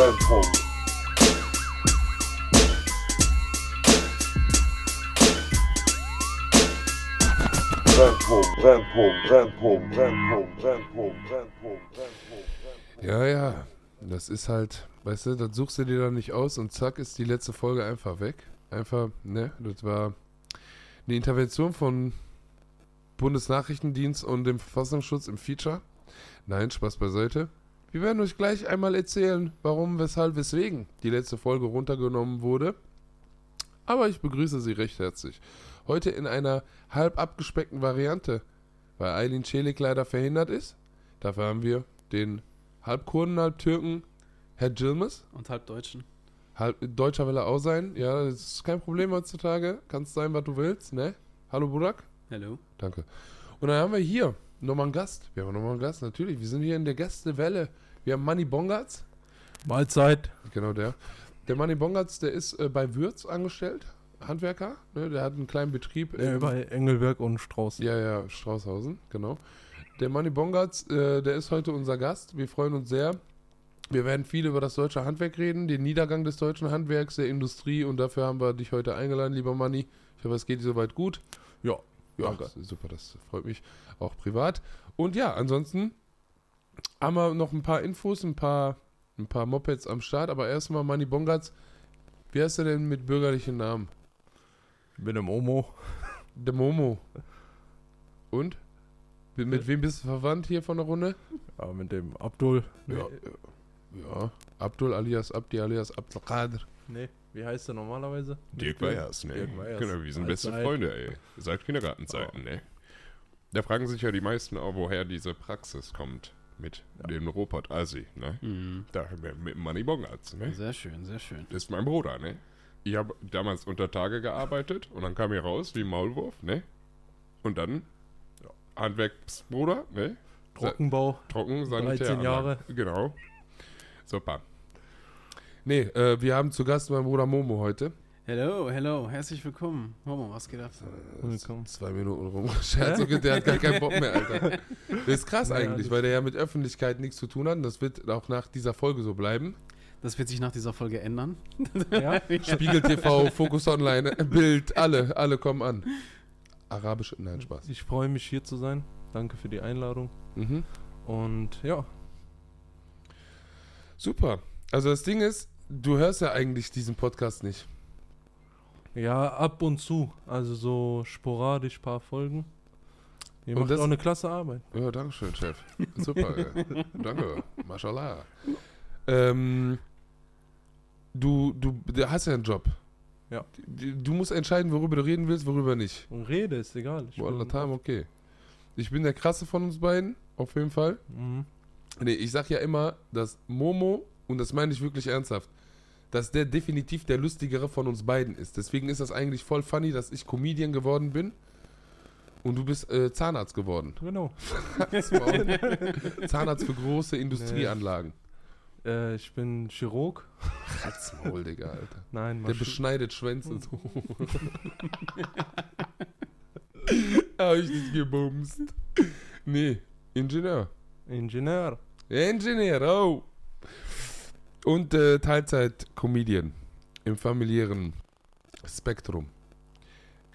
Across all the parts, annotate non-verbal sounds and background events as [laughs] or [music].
Brennpunkt, Brennpunkt. Ja, ja. Das ist halt, weißt du, das suchst du dir dann nicht aus und zack ist die letzte Folge einfach weg. Einfach, ne, das war eine Intervention von Bundesnachrichtendienst und dem Verfassungsschutz im Feature. Nein, Spaß beiseite. Wir werden euch gleich einmal erzählen, warum, weshalb, weswegen die letzte Folge runtergenommen wurde. Aber ich begrüße Sie recht herzlich. Heute in einer halb abgespeckten Variante, weil Eileen Celik leider verhindert ist. Dafür haben wir den halb Kurden, halb Türken, Herr Gilmes. Und Halbdeutschen. Halb, Deutscher will er auch sein. Ja, das ist kein Problem heutzutage. Kannst sein, was du willst, ne? Hallo Burak. Hallo. Danke. Und dann haben wir hier nochmal einen Gast. Wir haben nochmal einen Gast, natürlich. Wir sind hier in der Gästewelle. Wir haben Manny Bongartz. Mahlzeit. Genau der. Der Manny Bongartz, der ist äh, bei Würz angestellt. Handwerker. Ne? Der hat einen kleinen Betrieb. In- bei Engelberg und Strauß. Ja, ja, Straußhausen, genau. Der Manny Bongartz, äh, der ist heute unser Gast. Wir freuen uns sehr. Wir werden viel über das deutsche Handwerk reden, den Niedergang des deutschen Handwerks, der Industrie und dafür haben wir dich heute eingeladen, lieber Manny. Ich hoffe, es geht dir soweit gut. Ja. Ja, Danke. ist super, das freut mich auch privat. Und ja, ansonsten haben wir noch ein paar Infos, ein paar, ein paar Mopeds am Start, aber erstmal Manny Bongartz. Wie heißt er denn mit bürgerlichen Namen? Bin im Omo. Der Momo. Und? Mit, mit wem bist du verwandt hier von der Runde? Ja, mit dem Abdul. Ja. Ja. Abdul alias Abdi alias Abdelkader. Nee, wie heißt der normalerweise? Dirk Weyers, ne? Dirk Weyers. Genau, wir sind beste Allzeit. Freunde, ey. Seit Kindergartenzeiten, ne? Da fragen sich ja die meisten auch, woher diese Praxis kommt mit dem Robot Assi, ne? Mhm. Da mit Money Bongartz, ne? Sehr schön, sehr schön. Das ist mein Bruder, ne? Ich habe damals unter Tage gearbeitet und dann kam ich raus wie ein Maulwurf, ne? Und dann ja, Handwerksbruder, ne? Trockenbau. Trocken, 13 Jahre. Genau. Super. Nee, äh, wir haben zu Gast meinen Bruder Momo heute. Hello, hello, herzlich willkommen. Momo, was geht ab? Willkommen. Zwei Minuten rum. [laughs] Scherz, der hat gar keinen Bock mehr, Alter. Das ist krass Ja, eigentlich, weil der ja mit Öffentlichkeit nichts zu tun hat. Und das wird auch nach dieser Folge so bleiben. Das wird sich nach dieser Folge ändern. Ja? [laughs] Spiegel TV, Focus Online, Bild, alle, alle kommen an. Arabische, nein, Spaß. Ich freue mich hier zu sein. Danke für die Einladung. Mhm. Und ja, Super. Also das Ding ist, du hörst ja eigentlich diesen Podcast nicht. ja, ab und zu. Also so sporadisch paar Folgen. Ihr Und macht das- auch eine klasse Arbeit. Ja, danke schön, Chef. [laughs] Super, danke. Mashallah. Ähm, du, du, hast ja einen Job. Ja. Du, musst entscheiden, worüber du reden willst, worüber nicht. Und Rede ist egal. Ich Wallah bin- Tam, okay. Ich bin der krasse von uns beiden, auf jeden Fall. Mhm. Nee, ich sag ja immer, dass Momo, und das meine ich wirklich ernsthaft, dass der definitiv der lustigere von uns beiden ist. Deswegen ist das eigentlich voll funny, dass ich Comedian geworden bin und du bist äh, Zahnarzt geworden. Genau. [laughs] Zahnarzt für große Industrieanlagen. Äh, ich bin Chirurg. Halt's Maul, Digga, Alter. Nein, Der beschneidet Schwänze so. [laughs] Hab ich nicht gebumst. Nee, Ingenieur. Ingenieur. Ingenieur, oh. Und äh, Teilzeit-Comedian im familiären Spektrum.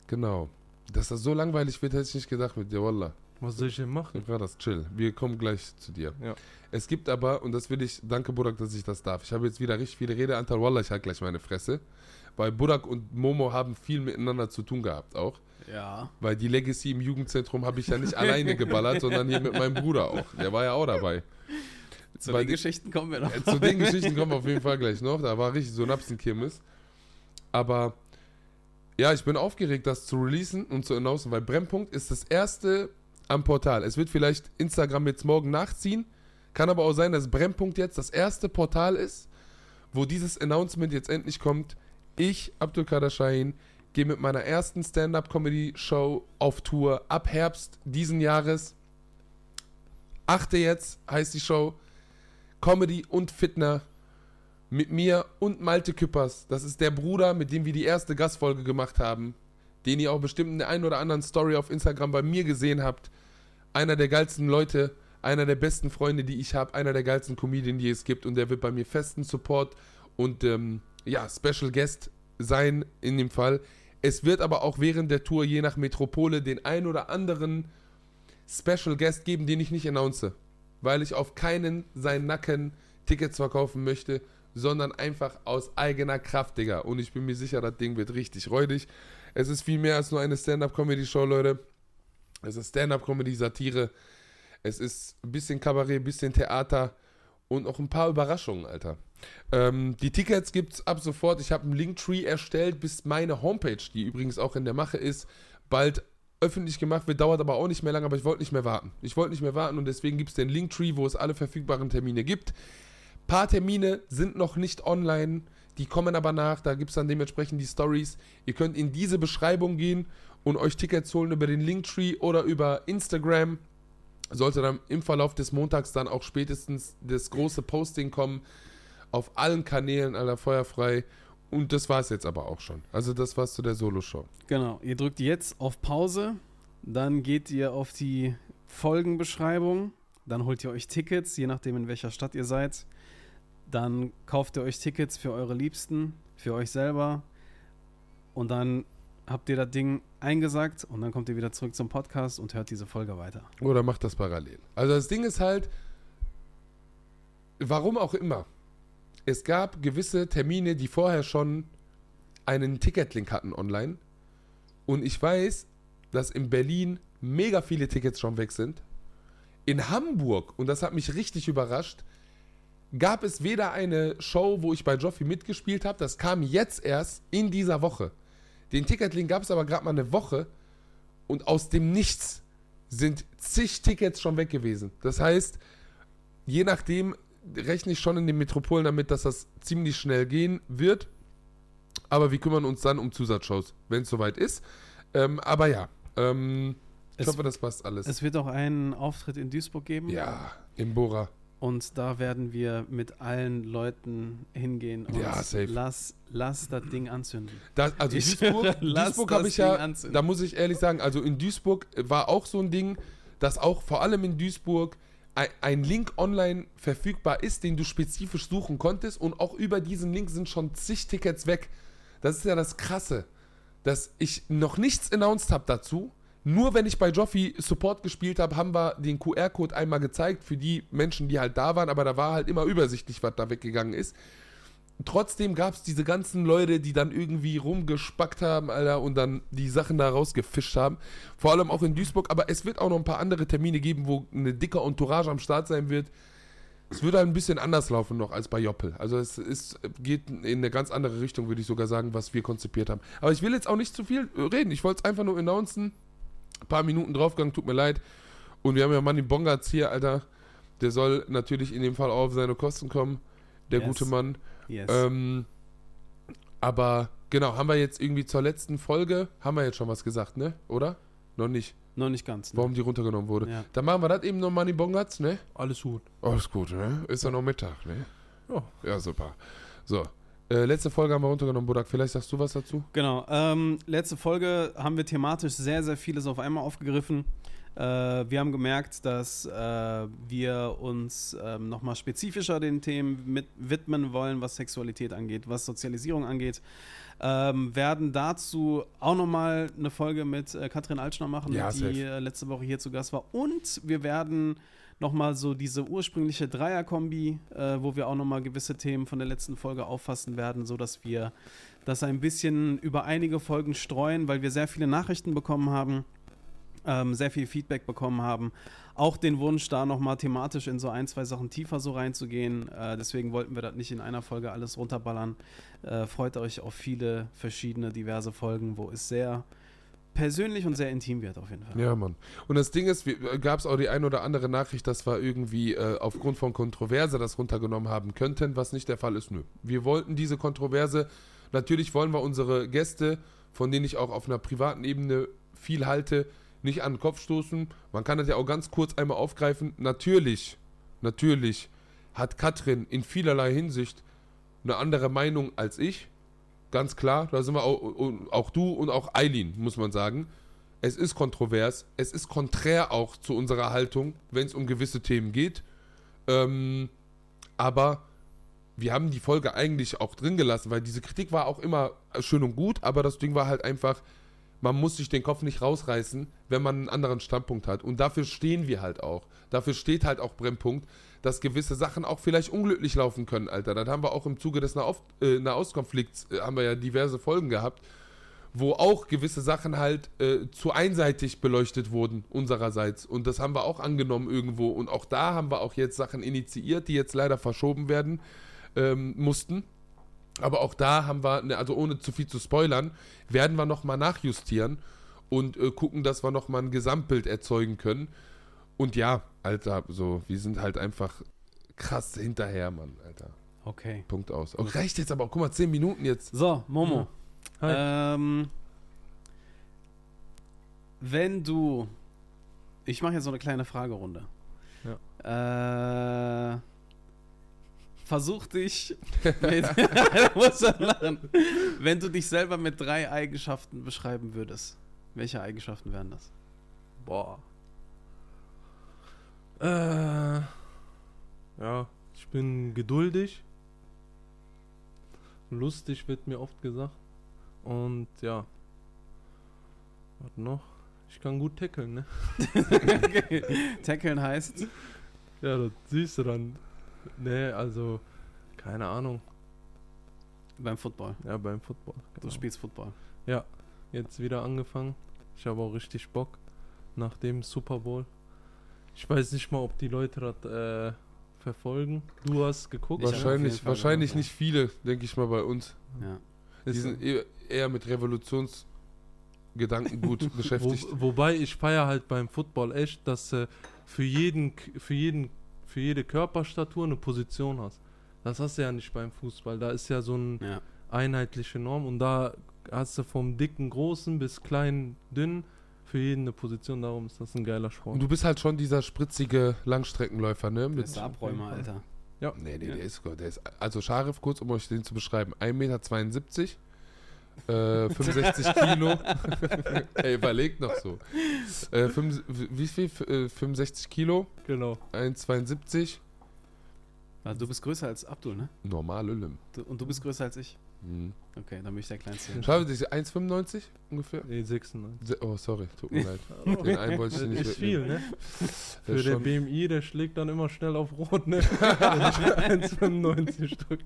Genau. Dass das so langweilig wird, hätte ich nicht gedacht mit dir, Wallah. Was soll ich denn machen? Ja, das chill. Wir kommen gleich zu dir. Ja. Es gibt aber, und das will ich, danke Burak, dass ich das darf. Ich habe jetzt wieder richtig viele Redeanteil. Wallah, ich halt gleich meine Fresse. Weil Burak und Momo haben viel miteinander zu tun gehabt auch. Ja. Weil die Legacy im Jugendzentrum habe ich ja nicht [laughs] alleine geballert, sondern hier mit meinem Bruder auch. Der war ja auch dabei. Zu den Geschichten kommen wir noch. Zu den Geschichten kommen wir auf jeden Fall gleich noch. Da war richtig so ein Apsenkirmes. Aber ja, ich bin aufgeregt, das zu releasen und zu announcen, weil Brennpunkt ist das erste am Portal. Es wird vielleicht Instagram jetzt morgen nachziehen. Kann aber auch sein, dass Brennpunkt jetzt das erste Portal ist, wo dieses Announcement jetzt endlich kommt. Ich, Abdul Kader Shahin, gehe mit meiner ersten Stand-Up-Comedy-Show auf Tour ab Herbst diesen Jahres. Achte jetzt heißt die Show. Comedy und Fitner mit mir und Malte Küppers. Das ist der Bruder, mit dem wir die erste Gastfolge gemacht haben, den ihr auch bestimmt in der einen oder anderen Story auf Instagram bei mir gesehen habt. Einer der geilsten Leute einer der besten Freunde, die ich habe, einer der geilsten Comedien, die es gibt und der wird bei mir festen Support und ähm, ja, Special Guest sein in dem Fall. Es wird aber auch während der Tour, je nach Metropole, den ein oder anderen Special Guest geben, den ich nicht announce, weil ich auf keinen seinen Nacken Tickets verkaufen möchte, sondern einfach aus eigener Kraft, Digga. Und ich bin mir sicher, das Ding wird richtig räudig. Es ist viel mehr als nur eine Stand-Up-Comedy-Show, Leute. Es ist Stand-Up-Comedy-Satire. Es ist ein bisschen Kabarett, ein bisschen Theater und auch ein paar Überraschungen, Alter. Ähm, die Tickets gibt's ab sofort. Ich habe einen Linktree erstellt, bis meine Homepage, die übrigens auch in der Mache ist, bald öffentlich gemacht wird. Dauert aber auch nicht mehr lange, aber ich wollte nicht mehr warten. Ich wollte nicht mehr warten und deswegen gibt es den Linktree, wo es alle verfügbaren Termine gibt. Paar Termine sind noch nicht online, die kommen aber nach. Da gibt es dann dementsprechend die Stories. Ihr könnt in diese Beschreibung gehen und euch Tickets holen über den Linktree oder über Instagram. Sollte dann im Verlauf des Montags dann auch spätestens das große Posting kommen. Auf allen Kanälen aller feuerfrei. Und das war es jetzt aber auch schon. Also das war's zu der Solo-Show. Genau, ihr drückt jetzt auf Pause, dann geht ihr auf die Folgenbeschreibung, dann holt ihr euch Tickets, je nachdem in welcher Stadt ihr seid. Dann kauft ihr euch Tickets für eure Liebsten, für euch selber und dann habt ihr das Ding eingesagt und dann kommt ihr wieder zurück zum Podcast und hört diese Folge weiter. Oder macht das parallel. Also das Ding ist halt, warum auch immer, es gab gewisse Termine, die vorher schon einen Ticketlink hatten online. Und ich weiß, dass in Berlin mega viele Tickets schon weg sind. In Hamburg, und das hat mich richtig überrascht, gab es weder eine Show, wo ich bei Joffi mitgespielt habe, das kam jetzt erst in dieser Woche. Den Ticketlink gab es aber gerade mal eine Woche und aus dem Nichts sind zig Tickets schon weg gewesen. Das heißt, je nachdem rechne ich schon in den Metropolen damit, dass das ziemlich schnell gehen wird. Aber wir kümmern uns dann um Zusatzshows, wenn es soweit ist. Ähm, aber ja, ähm, ich Es- hoffe, das passt alles. Es wird auch einen Auftritt in Duisburg geben. ja, im Bora. Und da werden wir mit allen Leuten hingehen und Ja, safe. lass, lass das Ding anzünden. Das, also Ich Duisburg, [laughs] Duisburg habe ich Ding ja, anzünden. da muss ich ehrlich sagen, also in Duisburg war auch so ein Ding, dass auch vor allem in Duisburg ein, Link online verfügbar ist, den du spezifisch suchen konntest und auch über diesen Link sind schon zig Tickets weg. Das ist ja das Krasse, dass ich noch nichts announced habe dazu. Nur wenn ich bei Joffi Support gespielt habe, haben wir den QR-Code einmal gezeigt für die Menschen, die halt da waren, aber da war halt immer übersichtlich, was da weggegangen ist. Trotzdem gab es diese ganzen Leute, die dann irgendwie rumgespackt haben, Alter, und dann die Sachen da rausgefischt haben. Vor allem auch in Duisburg, aber es wird auch noch ein paar andere Termine geben, wo eine dicke Entourage am Start sein wird. Es wird halt ein bisschen anders laufen noch als bei Joppel. Also es ist, geht in eine ganz andere Richtung, würde ich sogar sagen, was wir konzipiert haben. Aber ich will jetzt auch nicht zu viel äh, reden. Ich wollte es einfach nur announcen. Ein paar Minuten draufgegangen, tut mir leid. Und wir haben ja Manny Bongartz hier, Alter. Der soll natürlich in dem Fall auch auf seine Kosten kommen. Der Yes. gute Mann. Yes. Ähm, aber genau, haben wir jetzt irgendwie zur letzten Folge, haben wir jetzt schon was gesagt, ne? Oder? Noch nicht. Noch nicht ganz. Ne? Warum die runtergenommen wurde. Ja. Dann machen wir das eben noch Money Bongartz, ne? Alles gut. Alles gut, ne? Ist ja noch Mittag, ne? Ja. Ja, super. So. Äh, letzte Folge haben wir runtergenommen, Budak. Vielleicht sagst du was dazu? Genau. Ähm, letzte Folge haben wir thematisch sehr, sehr vieles auf einmal aufgegriffen. Äh, wir haben gemerkt, dass äh, wir uns ähm, nochmal spezifischer den Themen mit widmen wollen, was Sexualität angeht, was Sozialisierung angeht. Ähm, werden dazu auch nochmal eine Folge mit äh, Katrin Altschner machen, Ja, die äh, letzte Woche hier zu Gast war. Und wir werden nochmal so diese ursprüngliche Dreier-Kombi, äh, wo wir auch nochmal gewisse Themen von der letzten Folge auffassen werden, sodass wir das ein bisschen über einige Folgen streuen, weil wir sehr viele Nachrichten bekommen haben, ähm, sehr viel Feedback bekommen haben. Auch den Wunsch, da nochmal thematisch in so ein, zwei Sachen tiefer so reinzugehen. Äh, deswegen wollten wir das nicht in einer Folge alles runterballern. Äh, freut euch auf viele verschiedene, diverse Folgen, wo es sehr persönlich und sehr intim wird auf jeden Fall. Ja, Mann. Und das Ding ist, gab es auch die ein oder andere Nachricht, dass wir irgendwie äh, aufgrund von Kontroverse das runtergenommen haben könnten, was nicht der Fall ist. Nö. Wir wollten diese Kontroverse, natürlich wollen wir unsere Gäste, von denen ich auch auf einer privaten Ebene viel halte, nicht an den Kopf stoßen. Man kann das ja auch ganz kurz einmal aufgreifen. Natürlich, natürlich hat Katrin in vielerlei Hinsicht eine andere Meinung als ich. Ganz klar, da sind wir auch, auch du und auch Eileen, muss man sagen. Es ist kontrovers. Es ist konträr auch zu unserer Haltung, wenn es um gewisse Themen geht. Ähm, aber wir haben die Folge eigentlich auch drin gelassen, weil diese Kritik war auch immer schön und gut, aber das Ding war halt einfach, man muss sich den Kopf nicht rausreißen, wenn man einen anderen Standpunkt hat. Und dafür stehen wir halt auch. Dafür steht halt auch Brennpunkt, dass gewisse Sachen auch vielleicht unglücklich laufen können, Alter. Das haben wir auch im Zuge des äh, Nahostkonflikts, äh, haben wir ja diverse Folgen gehabt, wo auch gewisse Sachen halt äh, zu einseitig beleuchtet wurden, unsererseits. Und das haben wir auch angenommen irgendwo. Und auch da haben wir auch jetzt Sachen initiiert, die jetzt leider verschoben werden ähm, mussten. Aber auch da haben wir, ne, also ohne zu viel zu spoilern, werden wir nochmal nachjustieren und äh, gucken, dass wir nochmal ein Gesamtbild erzeugen können. Und ja, Alter, so, wir sind halt einfach krass hinterher, Mann, Alter. Okay. Punkt aus. Oh, reicht jetzt aber auch, guck mal, 10 Minuten jetzt. So, Momo. Hi. Ähm, wenn du. Ich mache jetzt so eine kleine Fragerunde. Ja. Äh, versuch dich. mit. [laughs] Wenn du dich selber mit drei Eigenschaften beschreiben würdest, welche Eigenschaften wären das? Boah. Äh, ja, ich bin geduldig. Lustig wird mir oft gesagt. Und ja. Was noch? Ich kann gut tackeln, ne? [laughs] okay. Tackeln heißt. Ja, das siehst du dann. Ne, also, keine Ahnung. Beim Football. Ja, beim Football. Du genau. spielst Football. Jetzt wieder angefangen. Ich habe auch richtig Bock. Nach dem Super Bowl. Ich weiß nicht mal, ob die Leute das äh, verfolgen. Du hast geguckt. Ich wahrscheinlich wahrscheinlich gemacht, nicht viele, denke ich mal, bei uns. Ja. Die sind eher, eher mit Revolutionsgedanken gut [laughs] Wo, beschäftigt. wobei ich feiere halt beim Football echt, dass du für jeden, für jeden, für jede Körperstatur eine Position hast. Das hast du ja nicht beim Fußball. Da ist ja so eine ja. einheitliche Norm und da hast du vom dicken Großen bis kleinen Dünnen für jeden eine Position. Darum ist das ein geiler Sport. Und du bist halt schon dieser spritzige Langstreckenläufer, ne? Mit, der Abräumer, Alter. nee, nee, Ja. der ist, gut, der ist. Also Scharif, kurz, um euch den zu beschreiben: 1,72 Meter, äh, 65 Kilo. [laughs] Ey, überlegt noch so. Äh, fünf, wie viel? F- äh, 65 Kilo, Genau. 1,72. Also du bist größer als Abdul, ne? Normal Lim. Du, und du bist größer als ich. Mhm. Okay, dann bin ich der Kleinste. Das ist 1,95 ungefähr? Nee, 96. Se- Oh, sorry, tut mir [laughs] leid. Den einen wollte ich Das nicht ist viel, ne? [laughs] Für schon- BMI, der schlägt dann immer schnell auf Rot, ne? Wenn ich 1,95 drücke.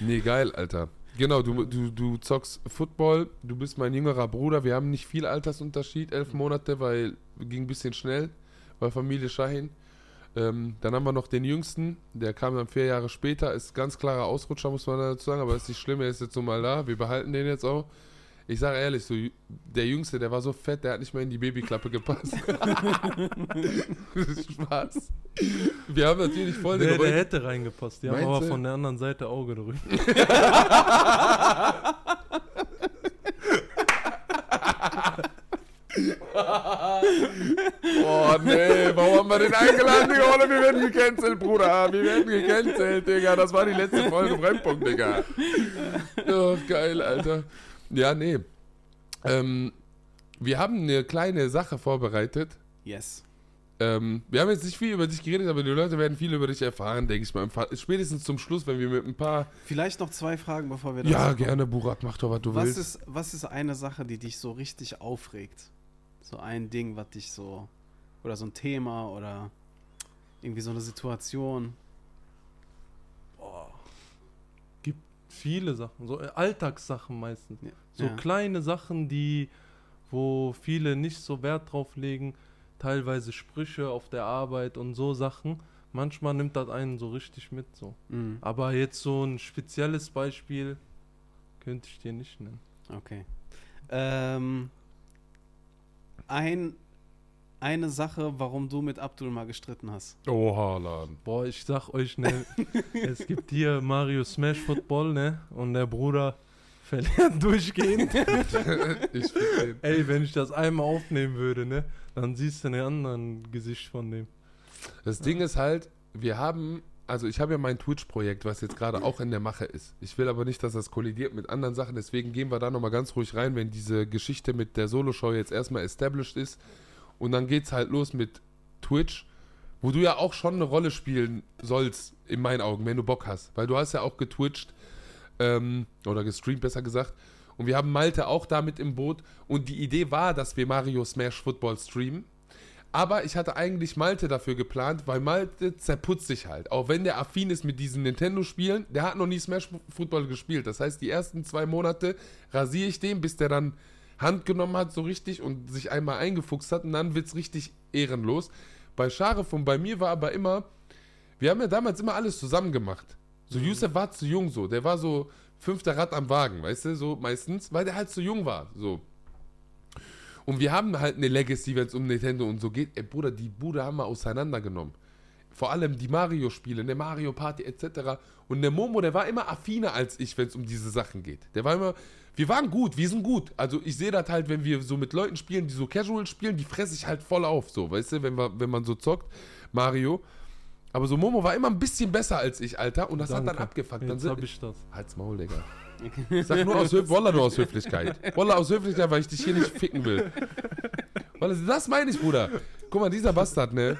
Nee, geil, Alter. Genau, du, du, du zockst Football, du bist mein jüngerer Bruder, wir haben nicht viel Altersunterschied, elf Monate, weil ging ein bisschen schnell, bei Familie Shahin. Ähm, dann haben wir noch den Jüngsten, der kam dann vier Jahre später, ist ganz klarer Ausrutscher, muss man dazu sagen, aber ist nicht schlimm, er ist jetzt so mal da, wir behalten den jetzt auch. Ich sage ehrlich, so, der Jüngste, der war so fett, der hat nicht mal in die Babyklappe gepasst. [laughs] das ist Spaß. Wir haben natürlich voll den Der, der hätte reingepasst. Die haben aber du? von der anderen Seite Auge gedrückt. [laughs] Oh nee, warum haben wir den eingeladen, Digga? Oder wir werden gecancelt, Bruder. Wir werden gecancelt, Digga. Das war die letzte Folge Brennpunkt, Digga. Oh, geil, Alter. Ja, nee. Ähm, wir haben eine kleine Sache vorbereitet. Yes. Ähm, wir haben jetzt nicht viel über dich geredet, aber die Leute werden viel über dich erfahren, denke ich mal. Spätestens zum Schluss, wenn wir mit ein paar. Vielleicht noch zwei Fragen, bevor wir Ja, gerne, Burak, mach doch, was du Was willst. ist, was ist eine Sache, die dich so richtig aufregt? So ein Ding, was dich so. Oder so ein Thema oder irgendwie so eine Situation. Viele Sachen, so äh, Alltagssachen meistens. Ja. So ja. kleine Sachen, die, wo viele nicht so Wert drauf legen. Teilweise Sprüche auf der Arbeit und so Sachen. Manchmal nimmt das einen so richtig mit so. Mhm. Aber jetzt so ein spezielles Beispiel könnte ich dir nicht nennen. Okay. Ähm, ein, eine Sache, warum du mit Abdul mal gestritten hast. Oh, Haaland. Boah, ich sag euch, ne, [laughs] es gibt hier Mario Smash Football, ne? Und der Bruder verliert [laughs] durchgehend. [laughs] ich den. Ey, wenn ich das einmal aufnehmen würde, ne? Dann siehst du ein anderen Gesicht von dem. Das Ding ist halt, wir haben also ich habe ja mein Twitch-Projekt, was jetzt gerade auch in der Mache ist. Ich will aber nicht, dass das kollidiert mit anderen Sachen, deswegen gehen wir da nochmal ganz ruhig rein, wenn diese Geschichte mit der Solo-Show jetzt erstmal established ist. Und dann geht's halt los mit Twitch, wo du ja auch schon eine Rolle spielen sollst, in meinen Augen, wenn du Bock hast. Weil du hast ja auch getwitcht, ähm, oder gestreamt besser gesagt. Und wir haben Malte auch damit im Boot. Und die Idee war, dass wir Mario Smash Football streamen. Aber ich hatte eigentlich Malte dafür geplant, weil Malte zerputzt sich halt. Auch wenn der affin ist mit diesen Nintendo-Spielen, der hat noch nie Smash Football gespielt. Das heißt, die ersten zwei Monate rasiere ich den, bis der dann Hand genommen hat, so richtig und sich einmal eingefuchst hat. Und dann wird es richtig ehrenlos. Bei Scharef und bei mir war aber immer, wir haben ja damals immer alles zusammen gemacht. So, Yusuf war zu jung so. Der war so fünfter Rad am Wagen, weißt du, so meistens, weil der halt zu jung war. So. Und wir haben halt eine Legacy, wenn es um Nintendo und so geht. Ey, Bruder, die Bude haben wir auseinandergenommen. Vor allem die Mario-Spiele, der Mario Party etc. Und der Momo, der war immer affiner als ich, wenn es um diese Sachen geht. Der war immer, wir waren gut, wir sind gut. Also ich sehe das halt, wenn wir so mit Leuten spielen, die so casual spielen, die fresse ich halt voll auf, so, weißt du, wenn, wir, wenn man so zockt, Mario. Aber so Momo war immer ein bisschen besser als ich, Alter. Und das hat dann Danke. abgefuckt. Dann Jetzt hab ich das. Halt's Maul, Digga. Ich sag nur aus, Höf Wallah nur aus Höflichkeit. Wallah aus Höflichkeit, weil ich dich hier nicht ficken will. Wallah, das meine ich, Bruder. Guck mal, dieser Bastard, ne?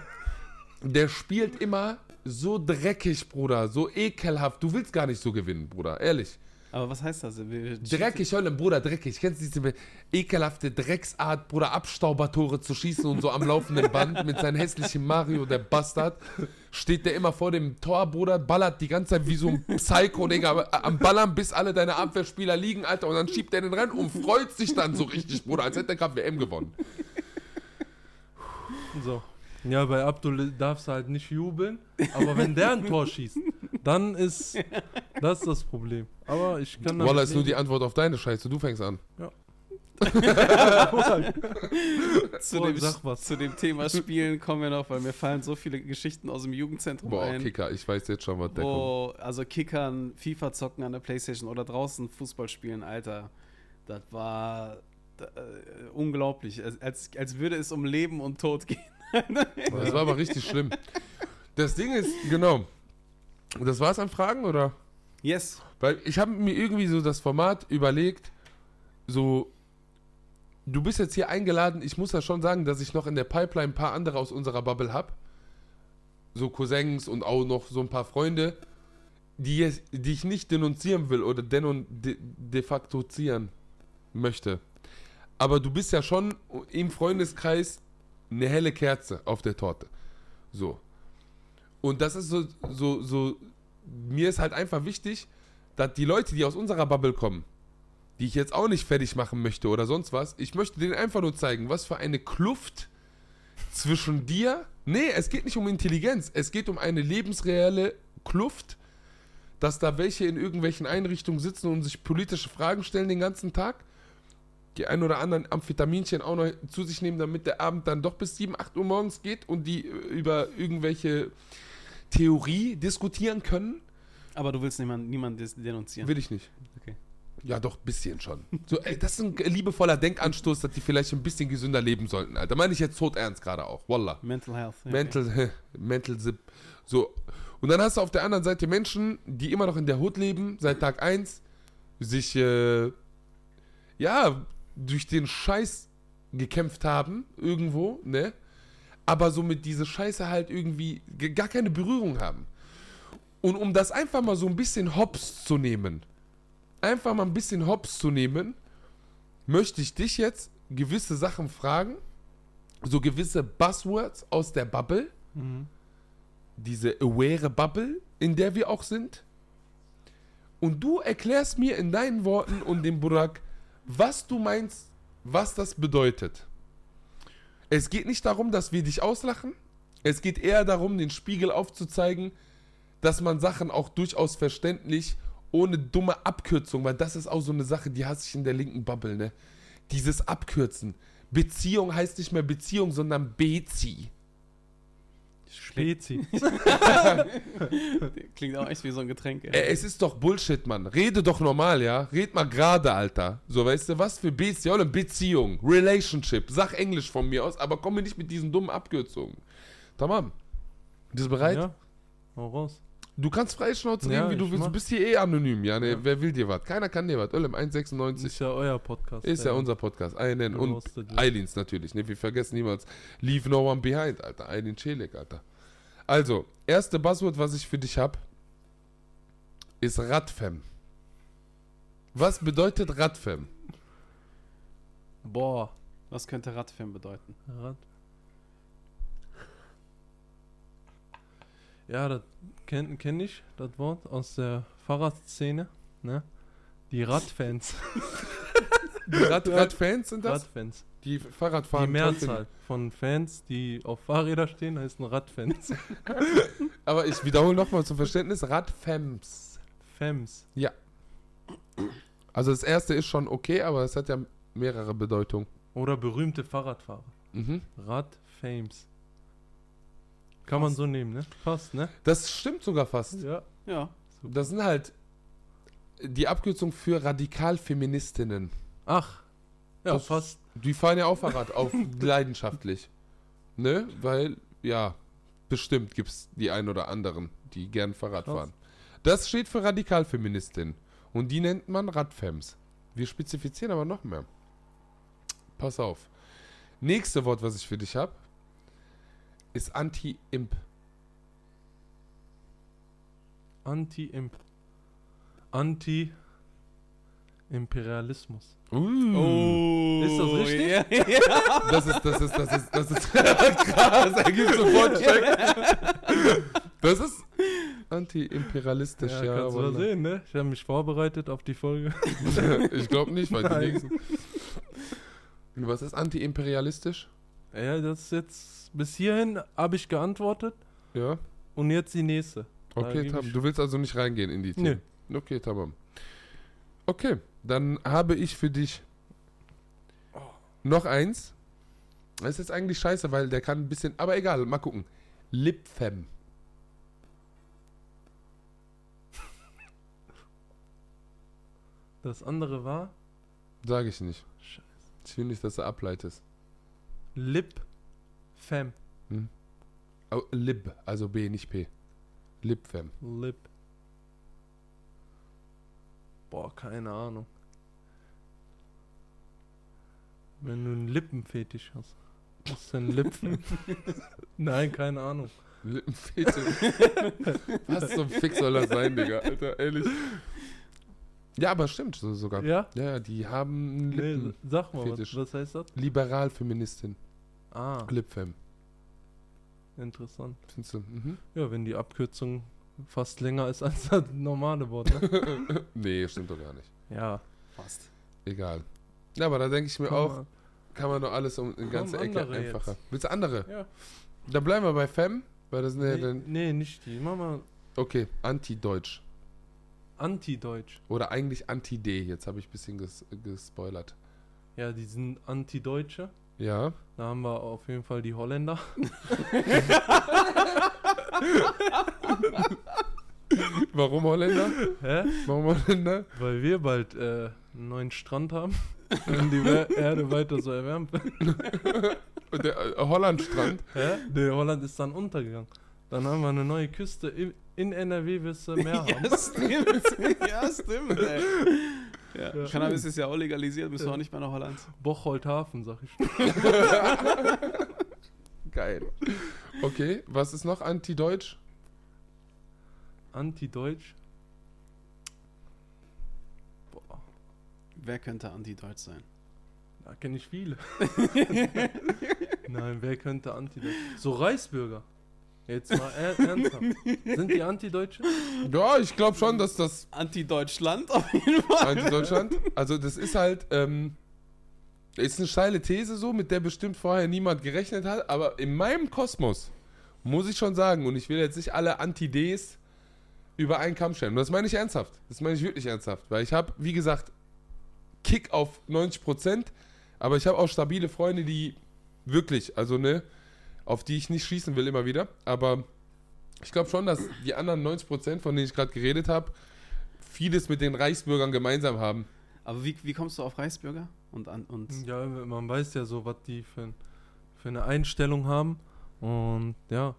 Der spielt immer so dreckig, Bruder. So ekelhaft. Du willst gar nicht so gewinnen, Bruder. Ehrlich. Aber was heißt das? Dreckig, Höllen, Bruder, dreckig. Kennst du diese ekelhafte Drecksart, Bruder, Abstaubertore zu schießen und so am laufenden Band mit seinem hässlichen Mario, der Bastard? Steht der immer vor dem Tor, Bruder, ballert die ganze Zeit wie so ein Psycho, Digga, am Ballern, bis alle deine Abwehrspieler liegen, Alter, und dann schiebt er den rein und freut sich dann so richtig, Bruder, als hätte er gerade WM gewonnen. So. Ja, bei Abdul darfst du halt nicht jubeln, aber wenn der ein Tor schießt, dann ist das das Problem. Aber ich kann Wallah ist nur die Antwort auf deine Scheiße, du fängst an. [laughs] zu, Boah, dem, sag was. zu dem Thema Spielen kommen wir noch, weil mir fallen so viele Geschichten aus dem Jugendzentrum Boah, ein. Kicker, ich weiß jetzt schon, was der kommt. Wo, also Kickern, FIFA zocken an der Playstation oder draußen Fußball spielen, Alter. Das war äh, unglaublich. Als, als würde es um Leben und Tod gehen. Das war aber richtig schlimm. Das Ding ist, genau. Das war's an Fragen, oder? Yes. Weil ich habe mir irgendwie so das Format überlegt, so, du bist jetzt hier eingeladen, ich muss ja schon sagen, dass ich noch in der Pipeline ein paar andere aus unserer Bubble habe. So Cousins und auch noch so ein paar Freunde, die, jetzt- die ich nicht denunzieren will oder denon, de, de facto zieren möchte. Aber du bist ja schon im Freundeskreis eine helle Kerze auf der Torte. So. Und das ist so, so, so, mir ist halt einfach wichtig, dass die Leute, die aus unserer Bubble kommen, die ich jetzt auch nicht fertig machen möchte oder sonst was, ich möchte denen einfach nur zeigen, was für eine Kluft zwischen dir, nee, es geht nicht um Intelligenz, es geht um eine lebensreelle Kluft, dass da welche in irgendwelchen Einrichtungen sitzen und sich politische Fragen stellen den ganzen Tag, die ein oder anderen Amphetaminchen auch noch zu sich nehmen, damit der Abend dann doch bis 7, 8 Uhr morgens geht und die über irgendwelche Theorie diskutieren können. Aber du willst niemand, niemand des- denunzieren. Will ich nicht. Okay. Ja, doch, ein bisschen schon. So, ey, das ist ein liebevoller Denkanstoß, dass die vielleicht ein bisschen gesünder leben sollten, Alter. Meine ich jetzt tot ernst gerade auch. Wallah. Mental Health. ja, Mental, [laughs] Mental Zip. So. Und dann hast du auf der anderen Seite Menschen, die immer noch in der Hut leben, seit Tag 1, sich, äh, ja, durch den Scheiß gekämpft haben, irgendwo, ne? Aber so mit dieser Scheiße halt irgendwie gar keine Berührung haben. Und um das einfach mal so ein bisschen hops zu nehmen, einfach mal ein bisschen hops zu nehmen, möchte ich dich jetzt gewisse Sachen fragen, so gewisse Buzzwords aus der Bubble, Mhm. diese aware Bubble, in der wir auch sind. Und du erklärst mir in deinen Worten und dem Burak, was du meinst, was das bedeutet. Es geht nicht darum, dass wir dich auslachen. Es geht eher darum, den Spiegel aufzuzeigen, dass man Sachen auch durchaus verständlich, ohne dumme Abkürzung, weil das ist auch so eine Sache, die hasse ich in der linken Bubble, ne? Dieses Abkürzen. Beziehung heißt nicht mehr Beziehung, sondern Bezi. Spezi. [laughs] Klingt auch echt wie so ein Getränk. ey. Ey, es ist doch Bullshit, Mann. Rede doch normal, ja? Red mal gerade, Alter. So, weißt du, was für Beziehung? Beziehung, Relationship. Sag Englisch von mir aus, aber komm mir nicht mit diesen dummen Abkürzungen. Tamam. Bist du bereit? Ja. Hau raus. Du kannst frei Schnauze Ja, reden, wie du willst. Du mach- bist hier eh anonym, ja, ne? Ja. Wer will dir was? Keiner kann dir was. Öllem 1,96 Ist ja euer Podcast. ist ja unser Podcast. Einen und. Eilins natürlich, ne? Wir vergessen niemals. Leave no one behind, Alter. Eilin Celik, Alter. Also, erste Buzzword, was ich für dich hab, ist Radfem. Was bedeutet Radfem? Boah. Was könnte Radfilm bedeuten? Rad. Ja, das kenne kenn ich, das Wort aus der Fahrradszene, ne? Die Radfans. [laughs] Die Rad Radfans sind das? Radfans. Die Die Fahrradfahren. toll finden. Mehrzahl von Fans, die auf Fahrräder stehen, heißen Radfans. [laughs] Aber ich wiederhole nochmal zum Verständnis: Radfems. Fems. Also, das erste ist schon okay, aber es hat ja mehrere Bedeutungen. Oder berühmte Fahrradfahrer. Mhm. Radfames. Kann man so nehmen, ne? Passt, ne? Das stimmt sogar fast. Ja. Ja. Das sind halt die Abkürzung für Radikalfeministinnen. Ach. Ja, Das- fast. Die fahren ja auch Fahrrad, auf [laughs] leidenschaftlich. Ne? Weil, ja, bestimmt gibt es die ein oder anderen, die gern Fahrrad Krass. fahren. Das steht für Radikalfeministin. Und die nennt man Radfems. Wir spezifizieren aber noch mehr. Pass auf. Nächste Wort, was ich für dich habe, ist Anti-Imp. Anti-Imp. Anti-Imperialismus. Uh. Ist das richtig? Ja, [laughs] ja. Das ist, das ist, das ist, das ist [laughs] krass. Er gibt sofort Check. Das ist anti-imperialistisch, Ja, ja. kannst du mal sehen, ne? Ich habe mich vorbereitet auf die Folge. [laughs] ich glaube nicht, weil die Nein. nächsten. Was ist anti-imperialistisch? Ja, das ist jetzt. Bis hierhin habe ich geantwortet Ja. und jetzt die nächste. Okay, ich- Du willst also nicht reingehen in die. Themen? Okay, tamam. Okay, dann habe ich für dich noch eins. Das ist jetzt eigentlich scheiße, weil der kann ein bisschen. Aber egal, mal gucken. Lipfem. Das andere war Sage ich nicht. Scheiße. Ich will nicht, dass du ableitest. Lip Fem. Oh, Lib, also B, nicht P. Lipfem. Lip. Boah, keine Ahnung. Wenn du einen Lippenfetisch hast. Was ist denn Lippen? [laughs] Nein, keine Ahnung. Lippenfetisch. [laughs] Was zum Fick soll das sein, Digga? Alter, ehrlich. Ja, aber stimmt so sogar. Ja? Ja, die haben einen Nee, Lippen. sag mal, was, was heißt das? Liberalfeministin. Ah, Lipfem. interessant. Findest du? Mhm. Ja, wenn die Abkürzung fast länger ist als das normale Wort, ne? [laughs] nee, stimmt doch gar nicht. ja. Fast. Egal. Ja, aber da denke ich mir Komm auch, mal. kann man doch alles um eine ganze Ecke einfacher. jetzt. Willst du andere? Ja. Da bleiben wir bei Fem, weil das sind ja Nee, dann. nee, nicht die. Mach mal Okay, Anti-Deutsch. Anti-Deutsch. Oder eigentlich Anti-D. Jetzt habe ich ein bisschen ges gespoilert. Ja, die sind Anti-Deutsche. Ja. Da haben wir auf jeden Fall die Holländer. [laughs] Warum Holländer? Hä? Warum Holländer? Weil wir bald äh, einen neuen Strand haben. [laughs] Wenn die Erde weiter so erwärmt wird. [laughs] Der äh, Hollandstrand. Hä? Nee, Holland ist dann untergegangen. Dann haben wir eine neue Küste. In, in NRW wirst du mehr [laughs] haben. Ja, stimmt. ja, stimmt, ey. Ja. Ja. Cannabis ist ja auch legalisiert, müssen wir auch nicht mehr nach Holland. Bocholt-Hafen, sag ich. [laughs] Geil. Okay, was ist noch Anti-Deutsch? Anti-Deutsch. Boah, Wer könnte anti-deutsch sein? da kenne ich viele. [laughs] Nein, wer könnte Anti-Deutsch? So Reichsbürger. Jetzt mal er ernsthaft. [laughs] Sind die Anti-Deutsche? Ja, ich glaube schon, dass das Anti-Deutschland auf jeden Fall. Anti-Deutschland. Also das ist halt, ähm, ist eine steile These so, mit der bestimmt vorher niemand gerechnet hat, aber in meinem Kosmos muss ich schon sagen, und ich will jetzt nicht alle Anti-Ds über einen Kamm stellen. Und das meine ich ernsthaft. Das meine ich wirklich ernsthaft. Weil ich habe, wie gesagt, Kick auf 90%, aber ich habe auch stabile Freunde, die wirklich, also ne, auf die ich nicht schießen will immer wieder. Aber ich glaube schon, dass die anderen 90%, von denen ich gerade geredet habe, vieles mit den Reichsbürgern gemeinsam haben. Aber wie, wie kommst du auf Reichsbürger? Und, an, und Ja, man weiß ja so, was die für, für eine Einstellung haben. Und ja,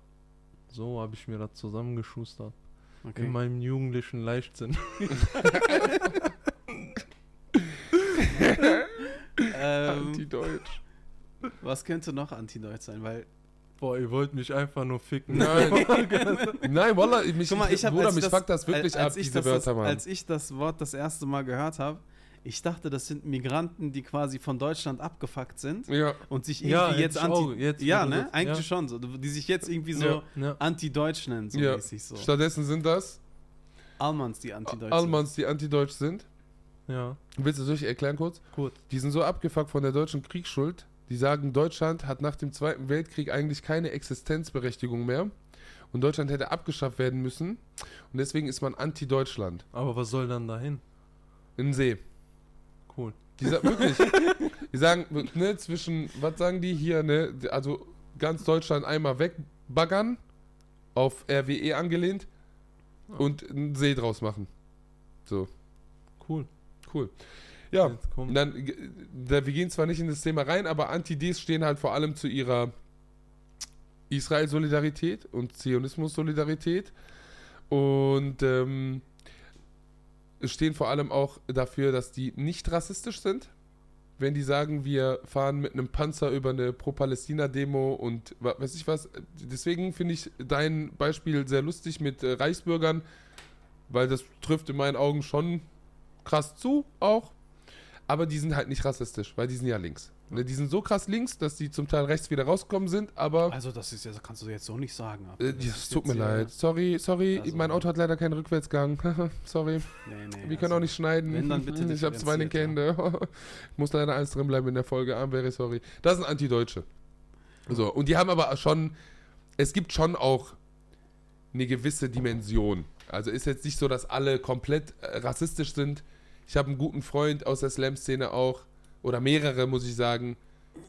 so habe ich mir das zusammengeschustert. Okay. In meinem jugendlichen Leichtsinn. [laughs] [laughs] Ähm, Anti-Deutsch. was könnte noch anti-deutsch sein? Weil, Boah, ihr wollt mich einfach nur ficken. Nein. Nein, [laughs] [laughs] Wallah, mich, guck mal, ich habe Bruder, als, mich das- fuckt das wirklich als ab, ich diese das, Wörter, Mann. Als ich das Wort das erste Mal gehört habe, ich dachte, das sind Migranten, die quasi von Deutschland abgefuckt sind ja, und sich irgendwie Ja, jetzt jetzt anti... auch, jetzt, ja, ne? das- Eigentlich ja. schon so. Die sich jetzt irgendwie so Ja. Ja. anti-deutsch nennen, so ja. mäßig so. Stattdessen sind das Almans, die anti-deutsch Almans, die anti-deutsch sind. ja, Willst du es euch erklären kurz? gut. Die sind so abgefuckt von der deutschen Kriegsschuld. Die sagen, Deutschland hat nach dem Zweiten Weltkrieg eigentlich keine Existenzberechtigung mehr. Und Deutschland hätte abgeschafft werden müssen. Und deswegen ist man anti-Deutschland. Aber was soll dann dahin? In den See. Cool. Die sagen wirklich, [laughs] die sagen, ne, zwischen, was sagen die hier, ne, also ganz Deutschland einmal wegbaggern, auf RWE angelehnt und einen See draus machen. So, Cool. cool. Ja, dann, äh, da, wir gehen zwar nicht in das Thema rein, aber Anti-Ds stehen halt vor allem zu ihrer Israel-Solidarität und Zionismus-Solidarität und ähm, stehen vor allem auch dafür, dass die nicht rassistisch sind. Wenn die sagen, wir fahren mit einem Panzer über eine Pro-Palästina-Demo und weiß ich was. Deswegen finde ich dein Beispiel sehr lustig mit äh, Reichsbürgern, weil das trifft in meinen Augen schon krass zu, auch. Aber die sind halt nicht rassistisch, weil die sind ja links. Ne, Die sind so krass links, dass die zum Teil rechts wieder rausgekommen sind, aber Also das ist ja, kannst du jetzt so nicht sagen. äh, das tut mir leid. Sorry, sorry, Also- mein Auto hat leider keinen Rückwärtsgang. [laughs] sorry, Nee, nee, wir können also- auch nicht schneiden. wenn, dann bitte [laughs] ich habe zwei linke Hände. ich muss leider eins drin bleiben in der Folge. I'm very sorry. Das sind Antideutsche. So, und die haben aber schon, es gibt schon auch eine gewisse Dimension. Also ist jetzt nicht so, dass alle komplett äh, rassistisch sind. Ich habe einen guten Freund aus der Slam-Szene auch, oder mehrere, muss ich sagen,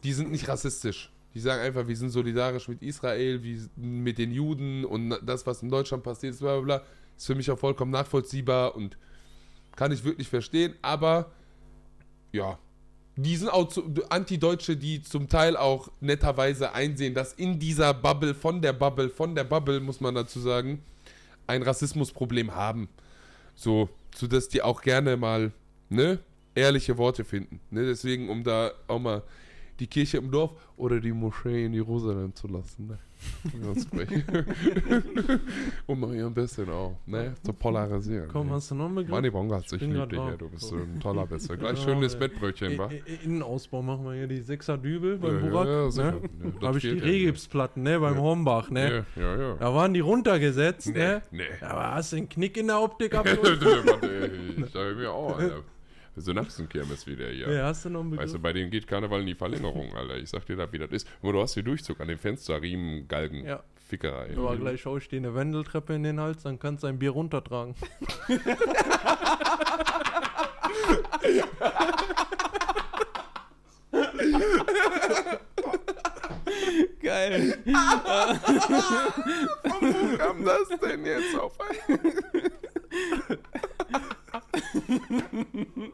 die sind nicht rassistisch. Die sagen einfach, wir sind solidarisch mit Israel, wie mit den Juden und das, was in Deutschland passiert ist, bla bla bla, ist für mich auch vollkommen nachvollziehbar und kann ich wirklich verstehen, aber ja, die sind auch Antideutsche, die zum Teil auch netterweise einsehen, dass in dieser Bubble, von der Bubble, von der Bubble, muss man dazu sagen, ein Rassismusproblem haben. So, sodass die auch gerne mal, ne, ehrliche Worte finden. Ne? Deswegen, um da auch mal die Kirche im Dorf oder die Moschee in Jerusalem zu lassen. Ne? Um mal hier ein bisschen auch, ne, zu polarisieren. Komm, ne? hast du noch einen Begriff? Manni Bongatz, ich bin liebe grad dich, ja, du bist so ein toller Besser. [laughs] Gleich Ja, schönes ey. Bettbrötchen, wa? I- I- Innenausbau machen wir hier die 6er Dübel beim Ja, Burak. ja, sicher. ne? Ja, habe ich die ja. Rehgipsplatten, ne, beim Ja. Hornbach, ne? Ja, ja, ja. Da waren die runtergesetzt, Nee, ne? nee. Aber hast du einen Knick in der Optik [laughs] ab? Warte, ich sage mir auch, Alter. Synapsenkirmes wieder hier. Ja, hast du noch einen Begriff? Weißt du, bei denen geht Karneval in die Verlängerung, Alter. Ich sag dir da, wie das ist. Nur du hast hier Durchzug an den Fensterriemen, Galgen, Ja. Fickerei. Aber gleich schaue ich dir eine Wendeltreppe in den Hals, dann kannst du ein Bier runtertragen. [laughs] Geil. Wo kam das denn jetzt auf [laughs] [laughs]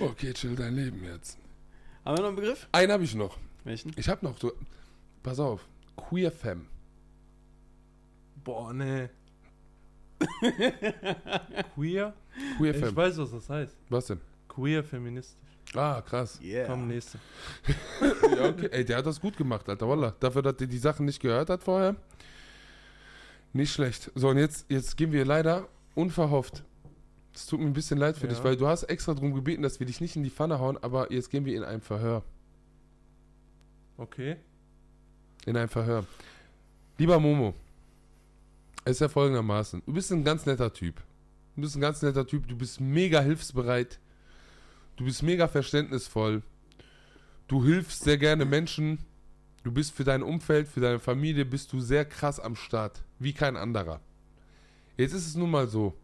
Okay, chill dein Leben jetzt. Haben wir noch einen Begriff? Einen habe ich noch. Welchen? Ich habe noch, so, pass auf, Queer Femme. Boah, ne. [laughs] Queer? Queer Ich Femme. weiß, was das heißt. Was denn? Queer feministisch. Ah, krass. Yeah. Komm, nächste. [laughs] Ja, okay. Ey, der hat das gut gemacht, Alter. Wallah. Dafür, dass der die Sachen nicht gehört hat vorher. Nicht schlecht. So, und jetzt, jetzt gehen wir leider unverhofft. Es tut mir ein bisschen leid für Ja. dich, weil du hast extra darum gebeten, dass wir dich nicht in die Pfanne hauen, aber jetzt gehen wir in ein Verhör. Okay. In ein Verhör. Lieber Momo, es ist ja folgendermaßen. Du bist ein ganz netter Typ. Du bist ein ganz netter Typ. Du bist mega hilfsbereit. Du bist mega verständnisvoll. Du hilfst sehr gerne Menschen. Du bist für dein Umfeld, für deine Familie, bist du sehr krass am Start. Wie kein anderer. Jetzt ist es nun mal so,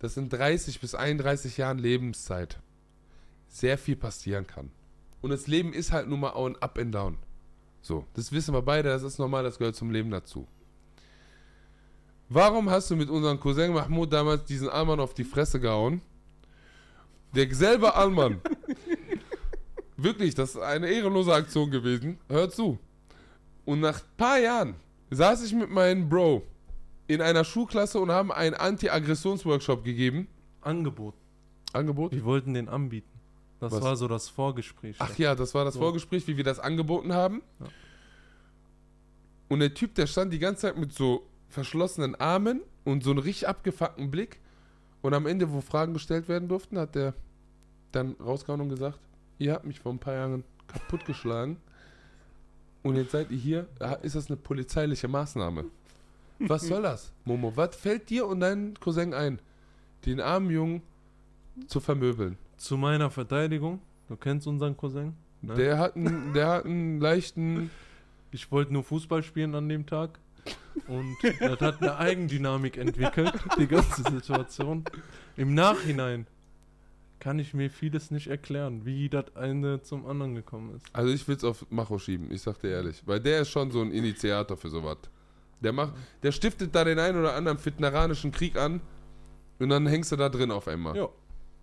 dass in 30 bis 31 Jahren Lebenszeit sehr viel passieren kann. Und das Leben ist halt nun mal auch ein Up and Down. So, das wissen wir beide, das ist normal, das gehört zum Leben dazu. Warum hast du mit unserem Cousin Mahmoud damals diesen Alman auf die Fresse gehauen? Der selbe Alman. [laughs] Wirklich, das ist eine ehrenlose Aktion gewesen. Hör zu. Und nach ein paar Jahren saß ich mit meinem Bro in einer Schulklasse und haben einen Anti-Aggressions-Workshop gegeben. Angebot. Angebot? Wir wollten den anbieten. Das Was? war so das Vorgespräch. Ach ja, das war das So. Vorgespräch, wie wir das angeboten haben. Ja. Und der Typ, der stand die ganze Zeit mit so verschlossenen Armen und so einem richtig abgefuckten Blick. Und am Ende, wo Fragen gestellt werden durften, hat der dann rausgehauen und gesagt, ihr habt mich vor ein paar Jahren kaputtgeschlagen. Und jetzt seid ihr hier, ist das eine polizeiliche Maßnahme? Was soll das, Momo? Was fällt dir und deinen Cousin ein, den armen Jungen zu vermöbeln? Zu meiner Verteidigung, du kennst unseren Cousin. Ne? Der hat einen, der hat einen leichten. Ich wollte nur Fußball spielen an dem Tag. Und das hat eine Eigendynamik entwickelt, die ganze Situation. Im Nachhinein kann ich mir vieles nicht erklären, wie das eine zum anderen gekommen ist. Also ich will es auf Macho schieben, ich sag dir ehrlich. Weil der ist schon so ein Initiator für sowas. Der macht, der stiftet da den einen oder anderen fitneranischen Krieg an und dann hängst du da drin auf einmal. Ja.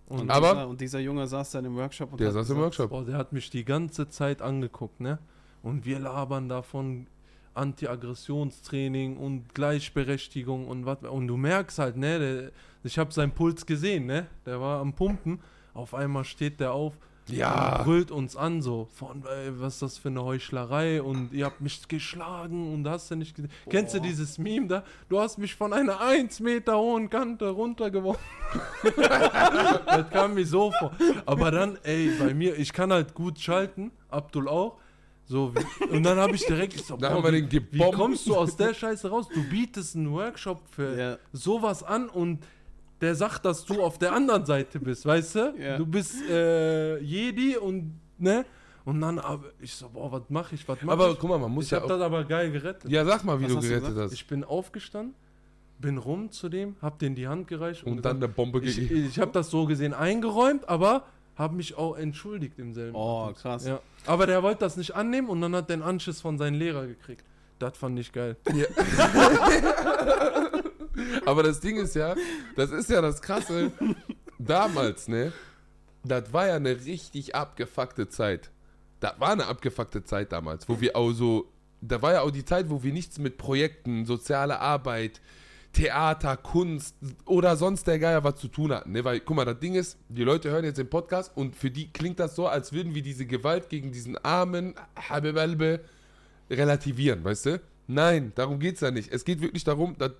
Und Aber- dieser, und dieser Junge saß dann im Workshop und Der hat saß im gesagt, Workshop. Boah, der hat mich die ganze Zeit angeguckt, ne? Und wir labern davon Anti-Aggressionstraining und Gleichberechtigung und was. Und du merkst halt, ne? Der, ich habe seinen Puls gesehen, ne? Der war am Pumpen. Auf einmal steht der auf. Ja. Brüllt uns an, so von, ey, was ist das für eine Heuchlerei und ihr habt mich geschlagen und hast du nicht gesehen. Kennst du dieses Meme da? Du hast mich von einer 1 Meter hohen Kante runtergeworfen. [laughs] das kam mir so vor. Aber dann, ey, bei mir, ich kann halt gut schalten, Abdul auch. So, wie, und dann habe ich direkt ich so, Da boah, haben wir wie, den wie gebombt. kommst du aus der Scheiße raus? Du bietest einen Workshop für Ja. sowas an und der sagt, dass du auf der anderen Seite bist, weißt du? Ja. Du bist äh, Jedi und, ne? Und dann, aber ich so, boah, was mache ich, was mache Aber ich? guck mal, man muss ich ja habe auch, das aber geil gerettet. Ja, sag mal, wie Was du hast du gerettet gesagt? hast. Ich bin aufgestanden, bin rum zu dem, hab den die Hand gereicht und dann eine Bombe ich, gegeben. ich habe das so gesehen eingeräumt, aber habe mich auch entschuldigt im selben. Oh, Atemzug. krass. Ja. Aber der wollte das nicht annehmen und dann hat der einen Anschiss von seinem Lehrer gekriegt. Das fand ich geil. [laughs] [laughs] Aber das Ding ist ja, das ist ja das Krasse. Damals, ne? Das war ja eine richtig abgefuckte Zeit. Das war eine abgefuckte Zeit damals, wo wir auch so. Da war ja auch die Zeit, wo wir nichts mit Projekten, soziale Arbeit, Theater, Kunst oder sonst der Geier was zu tun hatten. Ne? Weil, guck mal, das Ding ist, die Leute hören jetzt den Podcast und für die klingt das so, als würden wir diese Gewalt gegen diesen armen Habibalbe relativieren, weißt du? Nein, darum geht es ja nicht. Es geht wirklich darum, dass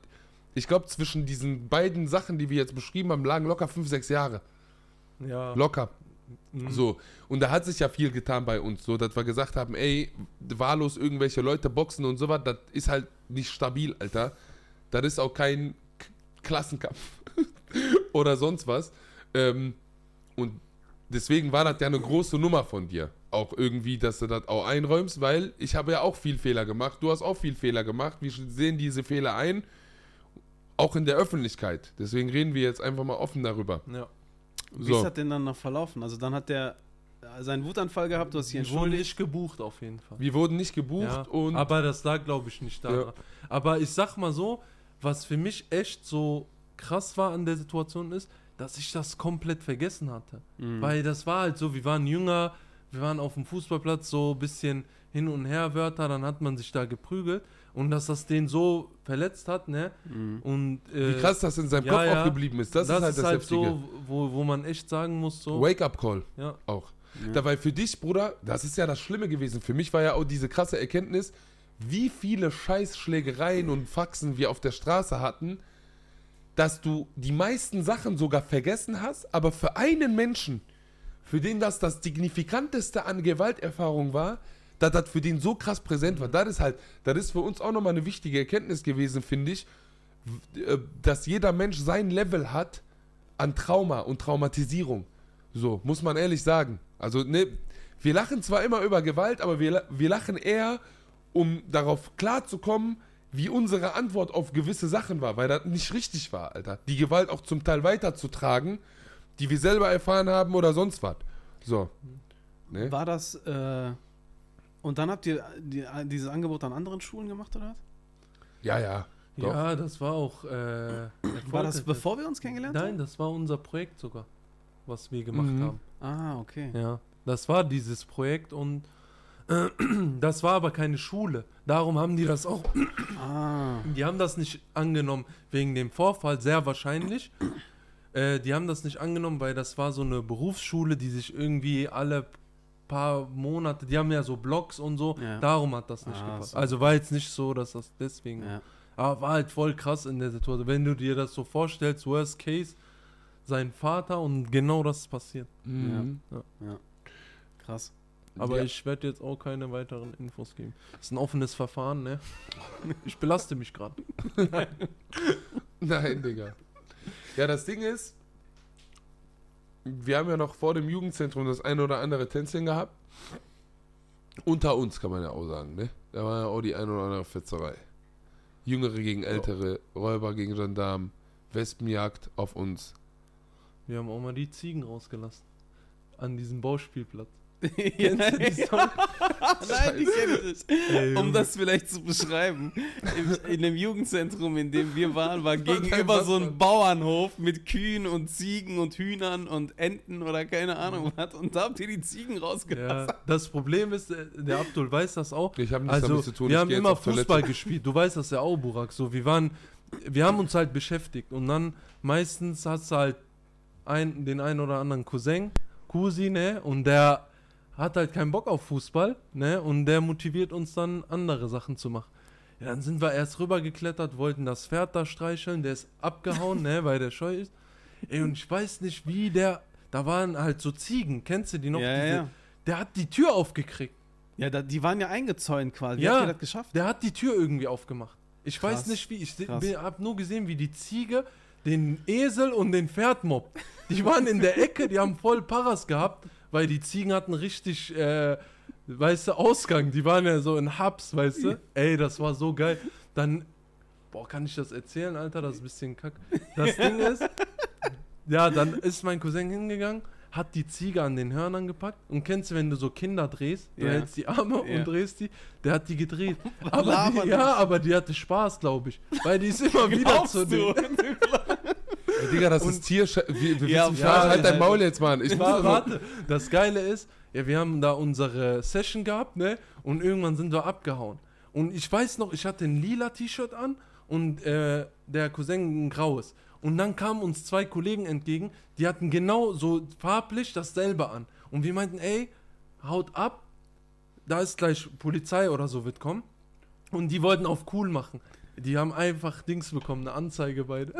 ich glaube, zwischen diesen beiden Sachen, die wir jetzt beschrieben haben, lagen locker fünf, sechs Jahre. Ja. Locker. Mhm. So. Und da hat sich ja viel getan bei uns, so dass wir gesagt haben, ey, wahllos irgendwelche Leute boxen und sowas, das ist halt nicht stabil, Alter. Das ist auch kein K Klassenkampf [laughs] oder sonst was. Ähm, und deswegen war das ja eine große Nummer von dir. Auch irgendwie, dass du das auch einräumst, weil ich habe ja auch viel Fehler gemacht. Du hast auch viel Fehler gemacht. Wir sehen diese Fehler ein. Auch in der Öffentlichkeit. Deswegen reden wir jetzt einfach mal offen darüber. Ja. Wie ist So. das denn dann noch verlaufen? Also dann hat der äh, seinen Wutanfall gehabt, du hast dich Ich wurde entschuldigt. nicht gebucht auf jeden Fall. Wir wurden nicht gebucht Ja, und aber das lag, glaube ich, nicht daran. Ja. Aber ich sag mal so, was für mich echt so krass war an der Situation ist, dass ich das komplett vergessen hatte. Mhm. Weil das war halt so, wir waren jünger, wir waren auf dem Fußballplatz so ein bisschen hin und her Wörter, dann hat man sich da geprügelt und dass das den so verletzt hat, ne? Mhm. Und äh, wie krass das in seinem ja, Kopf ja. auch geblieben ist. Das, ist halt das Heftige. so, wo, wo man echt sagen muss, so. Wake-up-Call Ja. auch. Ja. Dabei für dich, Bruder, das ist ja das Schlimme gewesen. Für mich war ja auch diese krasse Erkenntnis, wie viele Scheißschlägereien und Faxen wir auf der Straße hatten, dass du die meisten Sachen sogar vergessen hast, aber für einen Menschen, für den das das signifikanteste an Gewalterfahrung war, dass das für den so krass präsent war. Das ist halt, das ist für uns auch nochmal eine wichtige Erkenntnis gewesen, finde ich, äh, dass jeder Mensch sein Level hat an Trauma und Traumatisierung. So, muss man ehrlich sagen. Also, ne, wir lachen zwar immer über Gewalt, aber wir, wir lachen eher, um darauf klarzukommen, wie unsere Antwort auf gewisse Sachen war, weil das nicht richtig war, Alter. Die Gewalt auch zum Teil weiterzutragen, die wir selber erfahren haben oder sonst was. So. Ne? War das, äh, und dann habt ihr die, dieses Angebot an anderen Schulen gemacht, oder was? Ja, ja. Doch. Ja, das war auch. Äh, War das bevor wir uns kennengelernt Nein, das war unser Projekt sogar, was wir gemacht Mhm. haben. haben? Ah, okay. Ja, das war dieses Projekt und [clears throat] Das war aber keine Schule. Darum haben die das auch. [clears throat] Ah. Die haben das nicht angenommen wegen dem Vorfall, sehr wahrscheinlich. Äh, die haben das nicht angenommen, weil das war so eine Berufsschule, die sich irgendwie alle paar Monate, die haben ja so Blogs und so. Ja. Darum hat das nicht Ah, gepasst. so. Also war jetzt nicht so, dass das deswegen. Ja. Aber war halt voll krass in der Situation. Wenn du dir das so vorstellst, Worst Case, sein Vater und genau das ist passiert. Mhm. Krass. Aber Ja. ich werde jetzt auch keine weiteren Infos geben. Das ist ein offenes Verfahren, ne? [laughs] Ich belaste mich gerade. Nein, Digga. Ja, das Ding ist, wir haben ja noch vor dem Jugendzentrum das ein oder andere Tänzchen gehabt. Unter uns kann man ja auch sagen, ne? Da war ja auch die ein oder andere Fetzerei. Jüngere gegen Ältere, Räuber gegen Gendarmen, Wespenjagd auf uns. Wir haben auch mal die Ziegen rausgelassen. An diesem Bauspielplatz. Ja, [laughs] Kennst du die Story? [laughs] Nein, die kenne ich nicht. Ey, Um das vielleicht zu beschreiben, im, in dem Jugendzentrum, in dem wir waren, war gegenüber so ein Bauernhof mit Kühen und Ziegen und Hühnern und Enten oder keine Ahnung was. Und da habt ihr die Ziegen rausgelassen. Ja, das Problem ist, äh, der Abdul weiß das auch. Ich habe nichts Also, damit zu tun. wir ich haben immer auf Toilette. Fußball gespielt. Du weißt das ja auch, Burak. So, wir waren, wir haben uns halt beschäftigt und dann meistens hast du halt ein, den einen oder anderen Cousin, Cousine und der hat halt keinen Bock auf Fußball, ne? Und der motiviert uns dann andere Sachen zu machen. Ja, dann sind wir erst rübergeklettert, wollten das Pferd da streicheln, der ist abgehauen, ne, weil der scheu ist. Ey, und ich weiß nicht, wie der, da waren halt so Ziegen, kennst du die noch? Ja, ja, Diese- ja. Der hat die Tür aufgekriegt. Ja, da, die waren ja eingezäunt quasi. Wie Ja. habt ihr das geschafft? Der hat die Tür irgendwie aufgemacht. Ich Krass. weiß nicht wie. Ich habe nur gesehen, wie die Ziege den Esel und den Pferd mobbt. Die waren in der Ecke, die haben voll Paras gehabt, weil die Ziegen hatten richtig, äh, weißt du, Ausgang. Die waren ja so in Hubs, weißt du. Ey, das war so geil. Dann, boah, kann ich das erzählen, Alter? Das ist ein bisschen kack. Das Ding ist, ja, dann ist mein Cousin hingegangen, hat die Ziege an den Hörnern gepackt. Und kennst du, wenn du so Kinder drehst, du Ja. hältst die Arme Ja. und drehst die, der hat die gedreht. [laughs] Aber die, ja, aber die hatte Spaß, glaube ich. Weil die ist [laughs] immer wieder zu du? [laughs] Ey, Digga, das ist Tier. Wir, wir Ja, wissen, ja, halt dein ja. Maul jetzt, Mann. Ich muss Wa- das Warte, das Geile ist, ja, wir haben da unsere Session gehabt, ne? Und irgendwann sind wir abgehauen. Und ich weiß noch, ich hatte ein lila T-Shirt an und äh, der Cousin ein graues. Und dann kamen uns zwei Kollegen entgegen, die hatten genau so farblich dasselbe an. Und wir meinten, ey, haut ab, da ist gleich Polizei oder so wird kommen. Und die wollten auf cool machen. Die haben einfach Dings bekommen, eine Anzeige beide.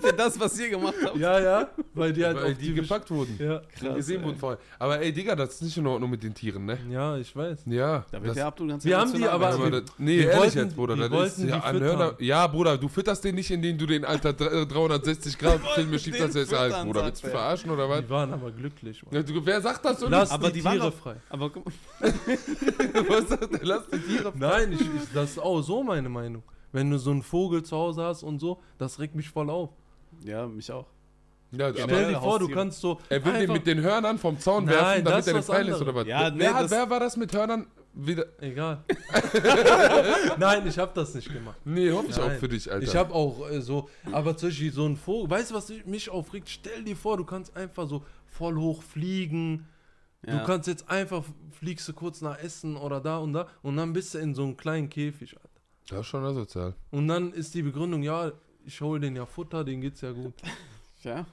Für [laughs] das, was ihr gemacht habt. ja, ja, weil die halt weil auf die gepackt wurden. Ja, Die gesehen wurden vorher. Aber ey, Digga, das ist nicht in Ordnung mit den Tieren, ne? ja, ich weiß. Ja. Da wird das- der Abdul ganz Wir haben die aber- wir- das, nee, wir ehrlich wollten- jetzt, Bruder. wir Das ist wollten ja, die füttern. ja, Bruder, du fütterst den nicht, indem du den Alter 360 Grad Film den schiebst, als er ist alt, Bruder. Willst du er. verarschen oder was? Die waren aber glücklich. Ja, du, wer sagt das so? Lass Aber die, die Tiere frei. Aber guck [laughs] mal, Was sagt der? Lass die Tiere Nein, ich, ich, das ist auch so meine Meinung. Wenn du so einen Vogel zu Hause hast und so, das regt mich voll auf. ja, mich auch. Ja, Stell aber Stell dir vor, du kannst so. er will den mit den Hörnern vom Zaun Nein, werfen, das damit ist er den was Pfeil ist anderes. oder was? Ja, wer, nee, wer, hat, wer war das mit Hörnern? Wieder. Egal. [laughs] [laughs] Nein, ich habe das nicht gemacht. Nee, hoffe ich auch Nein. für dich, Alter. Ich habe auch äh, so, aber zum Beispiel so ein Vogel, weißt du, was mich aufregt? Stell dir vor, du kannst einfach so voll hoch fliegen. Ja. Du kannst jetzt einfach, fliegst du kurz nach Essen oder da und da und dann bist du in so einem kleinen Käfig, Alter. Das ist schon asozial. Und dann ist die Begründung, ja, ich hole den ja Futter, den geht's ja gut. [laughs] Ja,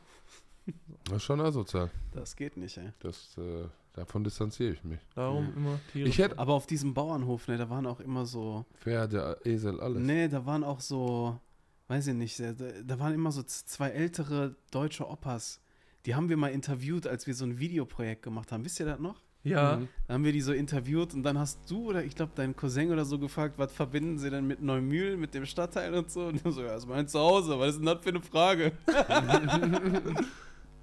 Das ist schon asozial. das geht nicht, ey. Das, äh, davon distanziere ich mich. Darum immer Tiere. Ich hätte Aber auf diesem Bauernhof, ne, da waren auch immer so. Pferde, Esel, alles. Nee, da waren auch so, weiß ich nicht, da, da waren immer so zwei ältere deutsche Opas. Die haben wir mal interviewt, als wir so ein Videoprojekt gemacht haben. Wisst ihr das noch? Ja, Mhm. Da haben wir die so interviewt und dann hast du oder ich glaube dein Cousin oder so gefragt, was verbinden sie denn mit Neumühl, mit dem Stadtteil und so? Und so, ja, das ist mein Zuhause, was ist denn das für eine Frage? [laughs]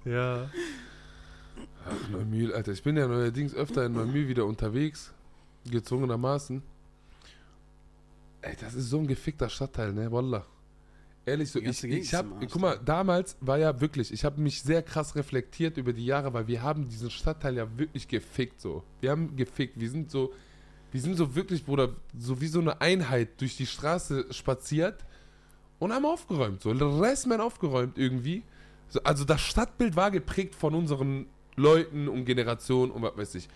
ja. Ach, Neumühl, Alter. Ich bin ja neuerdings öfter in Neumühl wieder unterwegs. Gezwungenermaßen. Ey, das ist so ein gefickter Stadtteil, ne? Wallah. Ehrlich so, ich, ich ist hab, im Arsch, guck mal, damals war ja wirklich, ich habe mich sehr krass reflektiert über die Jahre, weil wir haben diesen Stadtteil ja wirklich gefickt so. Wir haben gefickt, wir sind so, wir sind so wirklich, Bruder, so wie so eine Einheit durch die Straße spaziert und haben aufgeräumt, so. Restman aufgeräumt irgendwie. So, also das Stadtbild war geprägt von unseren Leuten und Generationen und was weiß ich.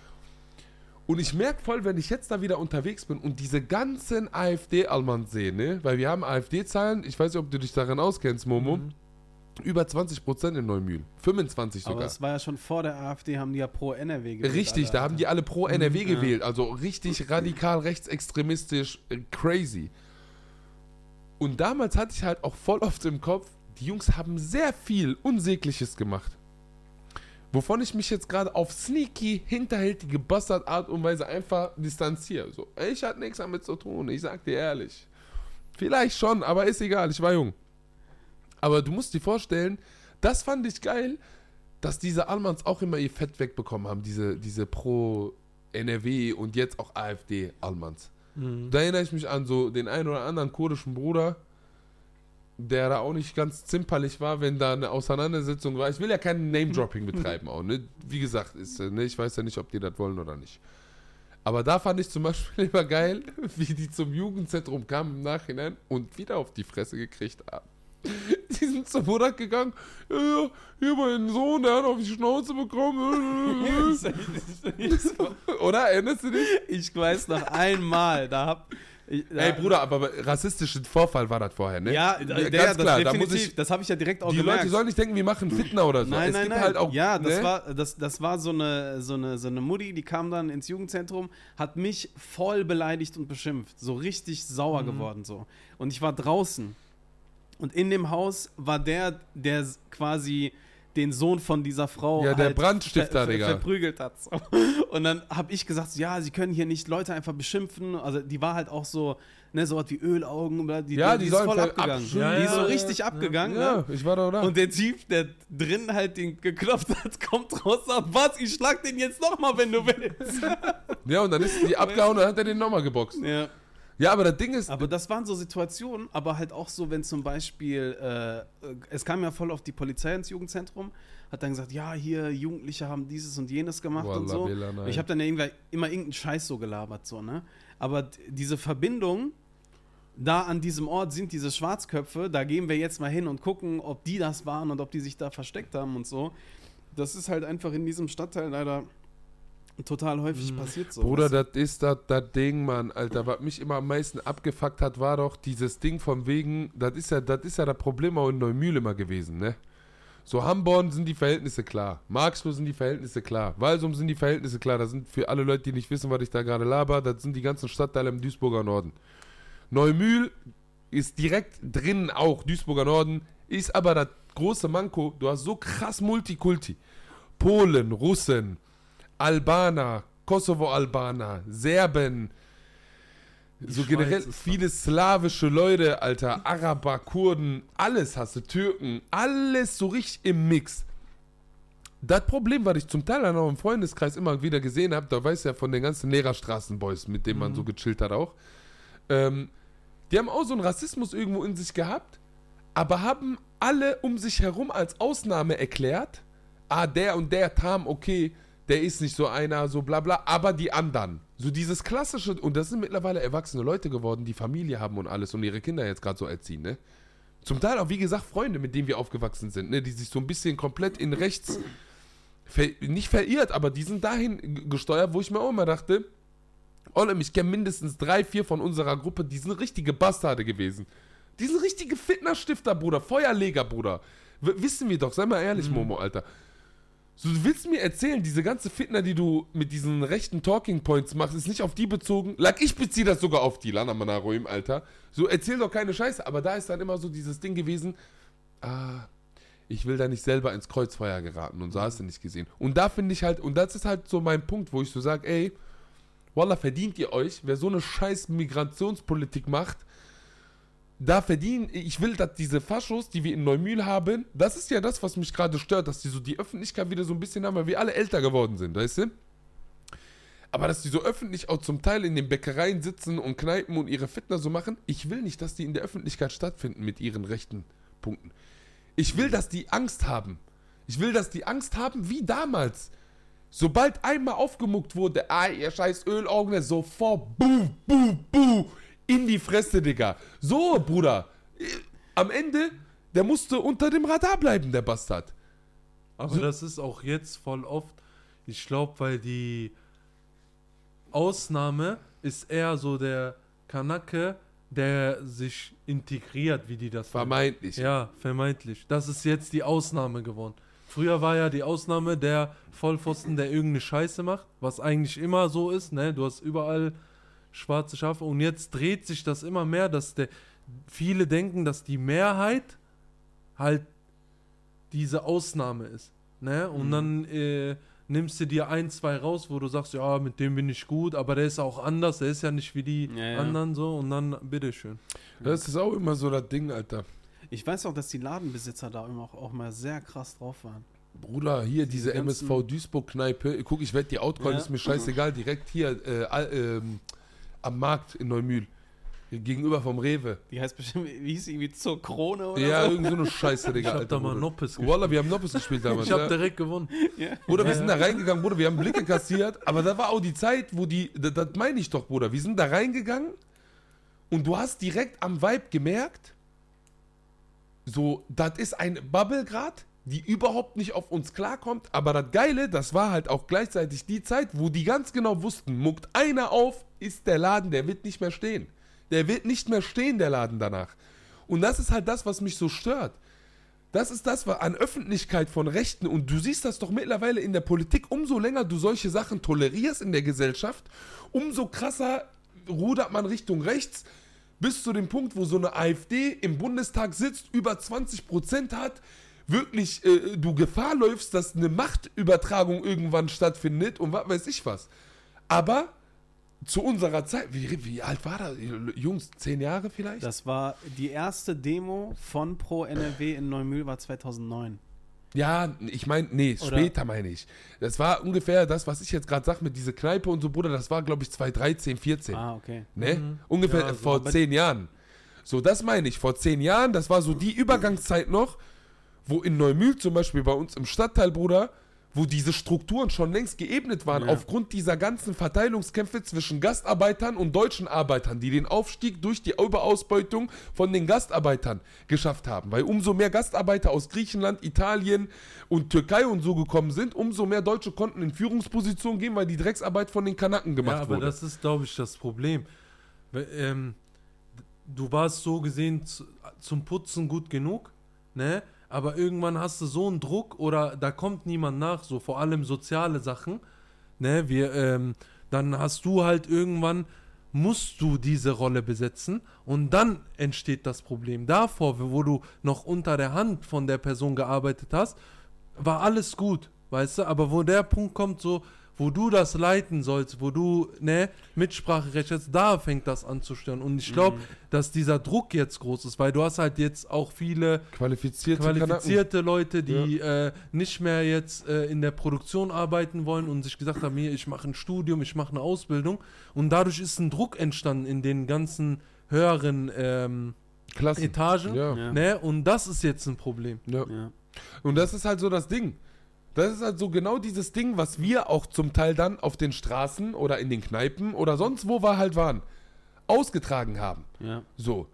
Und ich merke voll, wenn ich jetzt da wieder unterwegs bin und diese ganzen AfD-Almans sehe, ne? Weil wir haben AfD-Zahlen, ich weiß nicht, ob du dich daran auskennst, Momo. Über 20% in Neumühl. 25 Aber sogar. es war ja schon vor der AfD, haben die ja pro NRW gewählt. Richtig, alle, da haben die alle pro NRW Mhm, gewählt. Also richtig radikal rechtsextremistisch, äh, crazy. Und damals hatte ich halt auch voll oft im Kopf, die Jungs haben sehr viel Unsägliches gemacht. Wovon ich mich jetzt gerade auf sneaky, hinterhältige Bastard-Art und Weise einfach distanziere. So, ich hatte nichts damit zu tun, ich sag dir ehrlich. Vielleicht schon, aber ist egal, ich war jung. Aber du musst dir vorstellen, das fand ich geil, dass diese Almans auch immer ihr Fett wegbekommen haben, diese, diese Pro-NRW und jetzt auch AfD-Almans. Mhm. Da erinnere ich mich an so den einen oder anderen kurdischen Bruder, der da auch nicht ganz zimperlich war, wenn da eine Auseinandersetzung war. Ich will ja kein Name-Dropping betreiben auch, ne? Wie gesagt, ist, äh, ne? ich weiß ja nicht, ob die das wollen oder nicht. Aber da fand ich zum Beispiel [laughs] immer geil, wie die zum Jugendzentrum kamen im Nachhinein und wieder auf die Fresse gekriegt haben. [laughs] Die sind zur Mutter gegangen, ja, ja, hier mein Sohn, der hat auf die Schnauze bekommen. [laughs] Oder? Erinnerst du dich? Ich weiß noch einmal, da hab. Da, Ey, Bruder, aber rassistischen Vorfall war das vorher, ne? Ja, der, ganz das klar, da definitiv, muss ich. das habe ich ja direkt auch Die gemerkt. Leute sollen nicht denken, wir machen Fitner oder so. Nein, es nein, gibt nein. halt auch. ja, das ne? war das, das war so eine so eine so eine Mutti, die kam dann ins Jugendzentrum, hat mich voll beleidigt und beschimpft, so richtig sauer Mhm. geworden so. Und ich war draußen und in dem Haus war der, der quasi den Sohn von dieser Frau Ja, der halt Brandstifter, ver, ver, Digga. verprügelt hat. So. Und dann habe ich gesagt, so, ja, sie können hier nicht Leute einfach beschimpfen. Also die war halt auch so, ne, so was wie Ölaugen, oder? die, Ja, die, die ist voll abgegangen. abschütteln. die ist so Ja, ja, richtig ja. abgegangen. Ne? Ja, ich war da, oder? Und der Typ, der drin halt den geklopft hat, [laughs] kommt raus und sagt, was, ich schlag den jetzt nochmal, wenn du willst. ja, und dann ist die [laughs] abgehauen und dann hat er den nochmal geboxt. ja. Ja, aber das Ding ist. Aber das waren so Situationen, aber halt auch so, wenn zum Beispiel, äh, es kam ja voll auf die Polizei ins Jugendzentrum, hat dann gesagt, ja, hier Jugendliche haben dieses und jenes gemacht und Wallah, so. Billah, nein. ich habe dann irgendwann immer irgendeinen Scheiß so gelabert, so, ne? Aber diese Verbindung, da an diesem Ort sind diese Schwarzköpfe, da gehen wir jetzt mal hin und gucken, ob die das waren und ob die sich da versteckt haben und so. Das ist halt einfach in diesem Stadtteil leider total häufig passiert so. Bruder, das ist das, das Ding, Mann, Alter. Was mich immer am meisten abgefuckt hat, war doch dieses Ding von wegen, das ist ja das ist ja das Problem auch in Neumühl immer gewesen, ne? So, Hamborn sind die Verhältnisse klar. Marxloh sind die Verhältnisse klar. Walsum sind die Verhältnisse klar. Das sind für alle Leute, die nicht wissen, was ich da gerade laber, das sind die ganzen Stadtteile im Duisburger Norden. Neumühl ist direkt drin auch, Duisburger Norden, ist aber das große Manko, du hast so krass Multikulti. Polen, Russen, Albaner, Kosovo-Albaner, Serben, so Schweiz generell viele slawische Leute, Alter, Araber, Kurden, alles hast du, Türken, alles so richtig im Mix. Das Problem, was ich zum Teil auch im Freundeskreis immer wieder gesehen habe, da weiß ja von den ganzen Lehrerstraßenboys, mit denen man so gechillt hat auch, ähm, die haben auch so einen Rassismus irgendwo in sich gehabt, aber haben alle um sich herum als Ausnahme erklärt, ah, der und der Tam, okay, der ist nicht so einer, so bla bla, aber die anderen. So dieses klassische, und das sind mittlerweile erwachsene Leute geworden, die Familie haben und alles und ihre Kinder jetzt gerade so erziehen, ne? Zum Teil auch, wie gesagt, Freunde, mit denen wir aufgewachsen sind, ne? Die sich so ein bisschen komplett in rechts, ver nicht verirrt, aber die sind dahin gesteuert, wo ich mir auch immer dachte, Ollem, ich kenne mindestens drei, vier von unserer Gruppe, die sind richtige Bastarde gewesen. Die sind richtige Fitnerstifter, Bruder, Feuerleger, Bruder. W wissen wir doch, sei mal ehrlich, Momo, Alter. So, du willst mir erzählen, diese ganze Fitner, die du mit diesen rechten Talking Points machst, ist nicht auf die bezogen. Like, ich beziehe das sogar auf die, Lana Manaroim, Alter. So, erzähl doch keine Scheiße, aber da ist dann immer so dieses Ding gewesen, ah, ich will da nicht selber ins Kreuzfeuer geraten und so hast du nicht gesehen. Und da finde ich halt, und das ist halt so mein Punkt, wo ich so sage, ey, Wallah, verdient ihr euch, wer so eine scheiß Migrationspolitik macht, da verdienen, ich will, dass diese Faschos, die wir in Neumühl haben, das ist ja das, was mich gerade stört, dass die so die Öffentlichkeit wieder so ein bisschen haben, weil wir alle älter geworden sind, weißt du? Aber dass die so öffentlich auch zum Teil in den Bäckereien sitzen und Kneipen und ihre Fitner so machen, ich will nicht, dass die in der Öffentlichkeit stattfinden mit ihren rechten Punkten. Ich will, dass die Angst haben. Ich will, dass die Angst haben, wie damals. Sobald einmal aufgemuckt wurde, ah, ihr scheiß Ölaugen, sofort, buh, buh, buh, in die Fresse, Digga. So, Bruder. Äh, Am Ende, der musste unter dem Radar bleiben, der Bastard. Aber das ist auch jetzt voll oft, ich glaube, weil die Ausnahme ist eher so der Kanake, der sich integriert, wie die das nennen. Vermeintlich. Ja, vermeintlich. Das ist jetzt die Ausnahme geworden. Früher war ja die Ausnahme der Vollpfosten, der irgendeine Scheiße macht, was eigentlich immer so ist, ne? Du hast überall schwarze Schafe und jetzt dreht sich das immer mehr, dass der viele denken, dass die Mehrheit halt diese Ausnahme ist, ne? Und dann äh, nimmst du dir ein, zwei raus, wo du sagst, ja, mit dem bin ich gut, aber der ist auch anders, der ist ja nicht wie die Ja, ja. anderen so und dann bitteschön. Das ist auch immer so das Ding, Alter. Ich weiß auch, dass die Ladenbesitzer da immer auch, auch mal sehr krass drauf waren. Bruder, hier diese ganzen- MSV Duisburg-Kneipe. Guck, ich werde die outcallen, Ja. ist mir scheißegal. Direkt hier äh, ähm, am Markt in Neumühl. Gegenüber vom Rewe. Die heißt bestimmt, wie hieß sie, irgendwie zur Krone oder Ja, so? irgend so eine Scheiße, Digga. Ich hab Alter, da mal Bruder. Noppes gespielt. Wallah, wir haben Noppes gespielt damals. Ich hab ja. direkt gewonnen. Bruder, wir sind da reingegangen, Bruder, wir haben Blicke kassiert, aber da war auch die Zeit, wo die, das, das meine ich doch, Bruder, wir sind da reingegangen und du hast direkt am Vibe gemerkt, so, das ist ein Bubble grad, die überhaupt nicht auf uns klarkommt, aber das Geile, das war halt auch gleichzeitig die Zeit, wo die ganz genau wussten, muckt einer auf, ist der Laden, der wird nicht mehr stehen. Der wird nicht mehr stehen, der Laden danach. Und das ist halt das, was mich so stört. Das ist das, was an Öffentlichkeit von Rechten, und du siehst das doch mittlerweile in der Politik, umso länger du solche Sachen tolerierst in der Gesellschaft, umso krasser rudert man Richtung rechts, bis zu dem Punkt, wo so eine AfD im Bundestag sitzt, über 20% hat, wirklich äh, du Gefahr läufst, dass eine Machtübertragung irgendwann stattfindet und was weiß ich was. Aber zu unserer Zeit, wie, wie alt war das? Jungs, zehn Jahre vielleicht? Das war die erste Demo von Pro NRW in Neumühl war 2009. Ja, ich meine, nee, Oder- später meine ich. Das war ungefähr das, was ich jetzt gerade sag mit dieser Kneipe und so, Bruder, das war, glaube ich, 2013, 14. Ah, okay. Ne? Ungefähr Ja, so, vor zehn Jahren. So, das meine ich. Vor zehn Jahren, das war so die Übergangszeit noch, wo in Neumühl zum Beispiel bei uns im Stadtteil, Bruder, wo diese Strukturen schon längst geebnet waren, Ja. aufgrund dieser ganzen Verteilungskämpfe zwischen Gastarbeitern und deutschen Arbeitern, die den Aufstieg durch die Überausbeutung von den Gastarbeitern geschafft haben. Weil umso mehr Gastarbeiter aus Griechenland, Italien und Türkei und so gekommen sind, umso mehr Deutsche konnten in Führungspositionen gehen, weil die Drecksarbeit von den Kanaken gemacht Ja, aber wurde. das ist, glaube ich, das Problem. Ähm, du warst so gesehen zu, zum Putzen gut genug, ne? Aber irgendwann hast du so einen Druck oder da kommt niemand nach, so vor allem soziale Sachen, ne? Wir, ähm, dann hast du halt irgendwann musst du diese Rolle besetzen und dann entsteht das Problem. Davor, wo du noch unter der Hand von der Person gearbeitet hast, war alles gut, weißt du, aber wo der Punkt kommt, so, wo du das leiten sollst, wo du, ne, Mitspracherecht hast, da fängt das an zu stören. Und ich glaube, dass dieser Druck jetzt groß ist, weil du hast halt jetzt auch viele Qualifizierte, qualifizierte Leute, die äh, nicht mehr jetzt äh, in der Produktion arbeiten wollen und sich gesagt haben, hier, ich mache ein Studium, ich mache eine Ausbildung. Und dadurch ist ein Druck entstanden in den ganzen höheren ähm, Klassen. Etagen. Ja. Ja. Ne? Und das ist jetzt ein Problem. Ja. Ja. Und das ist halt so das Ding. Das ist halt so genau dieses Ding, was wir auch zum Teil dann auf den Straßen oder in den Kneipen oder sonst wo wir halt waren, ausgetragen haben. Ja. So.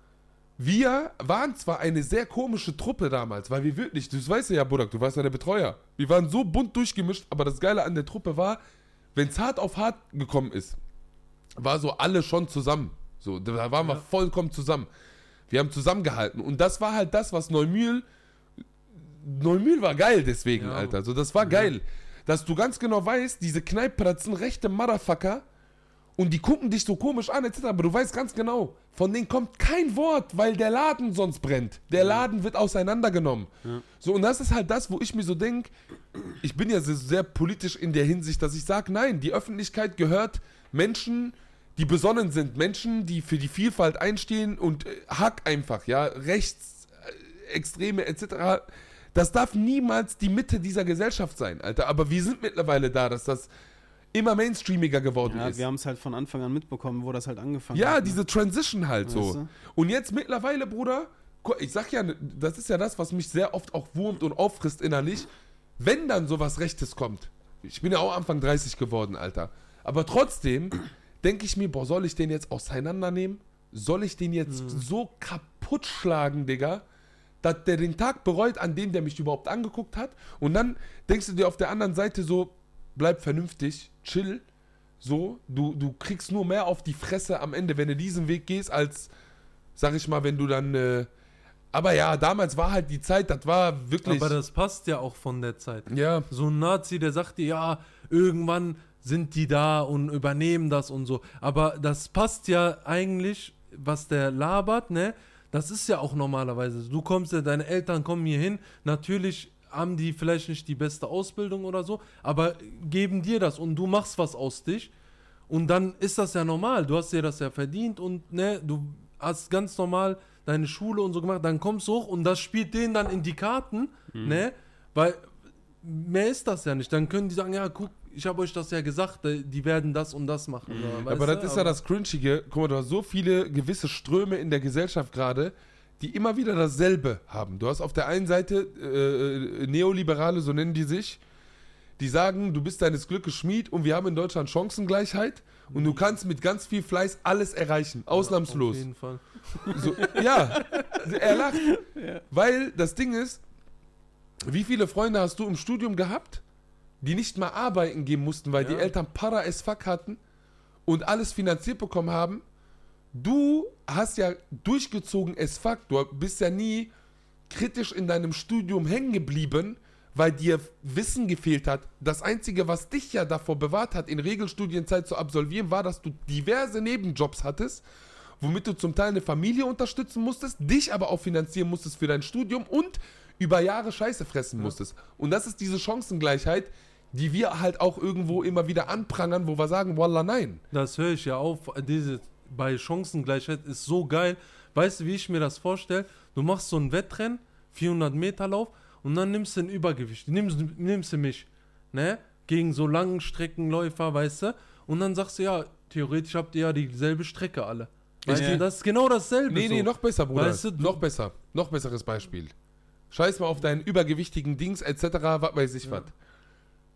Wir waren zwar eine sehr komische Truppe damals, weil wir wirklich, du weißt ja, Budak, du warst ja der Betreuer. Wir waren so bunt durchgemischt, aber das Geile an der Truppe war, wenn es hart auf hart gekommen ist, war so alle schon zusammen. So, da waren wir vollkommen zusammen. Wir haben zusammengehalten. Und das war halt das, was Neumühl. Neumühl war geil deswegen, Ja. Alter. So, das war geil. Dass du ganz genau weißt, diese Kneipppratzen, rechte Motherfucker, und die gucken dich so komisch an, etc. Aber du weißt ganz genau, von denen kommt kein Wort, weil der Laden sonst brennt. Der Laden wird auseinandergenommen. So, und das ist halt das, wo ich mir so denke, ich bin ja sehr, sehr politisch in der Hinsicht, dass ich sage, nein, die Öffentlichkeit gehört Menschen, die besonnen sind, Menschen, die für die Vielfalt einstehen und äh, Hack einfach, ja, rechts, äh, Extreme etc. Das darf niemals die Mitte dieser Gesellschaft sein, Alter. Aber wir sind mittlerweile da, dass das immer mainstreamiger geworden Ja, ist. wir haben es halt von Anfang an mitbekommen, wo das halt angefangen Ja, hat. ne? diese Transition halt Weißt so. du? Und jetzt mittlerweile, Bruder, ich sag ja, das ist ja das, was mich sehr oft auch wurmt und auffrisst innerlich, wenn dann sowas Rechtes kommt. Ich bin ja auch Anfang 30 geworden, Alter. Aber trotzdem denke ich mir, boah, soll ich den jetzt auseinandernehmen? Soll ich den jetzt so kaputt schlagen, Digga? Dass der den Tag bereut, an dem der mich überhaupt angeguckt hat. Und dann denkst du dir auf der anderen Seite so, bleib vernünftig, chill. So, du, du kriegst nur mehr auf die Fresse am Ende, wenn du diesen Weg gehst, als, sag ich mal, wenn du dann. Äh, aber ja, damals war halt die Zeit, das war wirklich. Aber das passt ja auch von der Zeit. ja, So ein Nazi, der sagt dir, ja, irgendwann sind die da und übernehmen das und so. Aber das passt ja eigentlich, was der labert, ne? Das ist ja auch normalerweise. Du kommst ja, deine Eltern kommen hier hin. Natürlich haben die vielleicht nicht die beste Ausbildung oder so, aber geben dir das und du machst was aus dich. Und dann ist das ja normal. Du hast dir das ja verdient und ne, du hast ganz normal deine Schule und so gemacht. Dann kommst du hoch und das spielt denen dann in die Karten, ne? Weil mehr ist das ja nicht. Dann können die sagen, ja, guck, ich habe euch das ja gesagt, äh, die werden das und das machen. oder, weißt aber du? das ist ja das Cringige. Guck mal, du hast so viele gewisse Ströme in der Gesellschaft gerade, die immer wieder dasselbe haben. Du hast auf der einen Seite äh, Neoliberale, so nennen die sich, die sagen, du bist deines Glückes Schmied und wir haben in Deutschland Chancengleichheit und du kannst mit ganz viel Fleiß alles erreichen, ausnahmslos. Auf jeden Fall. So, ja, [laughs] er lacht. Weil das Ding ist, wie viele Freunde hast du im Studium gehabt, die nicht mal arbeiten gehen mussten, weil die Ja. Eltern para as fuck hatten und alles finanziert bekommen haben? Du hast ja durchgezogen as fuck. Du bist ja nie kritisch in deinem Studium hängen geblieben, weil dir Wissen gefehlt hat. Das Einzige, was dich ja davor bewahrt hat, in Regelstudienzeit zu absolvieren, war, dass du diverse Nebenjobs hattest, womit du zum Teil eine Familie unterstützen musstest, dich aber auch finanzieren musstest für dein Studium und über Jahre Scheiße fressen musstest. Und das ist diese Chancengleichheit, die wir halt auch irgendwo immer wieder anprangern, wo wir sagen, Wallah, nein. Das höre ich ja auf. Diese bei Chancengleichheit ist so geil. Weißt du, wie ich mir das vorstelle? Du machst so ein Wettrennen, 400 Meter Lauf und dann nimmst du ein Übergewicht. Nimmst, nimmst du mich, ne? Gegen so langen Streckenläufer, weißt du? Und dann sagst du, ja, theoretisch habt ihr ja dieselbe Strecke alle. Weißt Ja. du, das ist genau dasselbe. Nee, nee, so. noch besser, Bruder. Weißt du, du- noch besser. Noch besseres Beispiel. Scheiß mal auf deinen übergewichtigen Dings etc., was weiß ich was.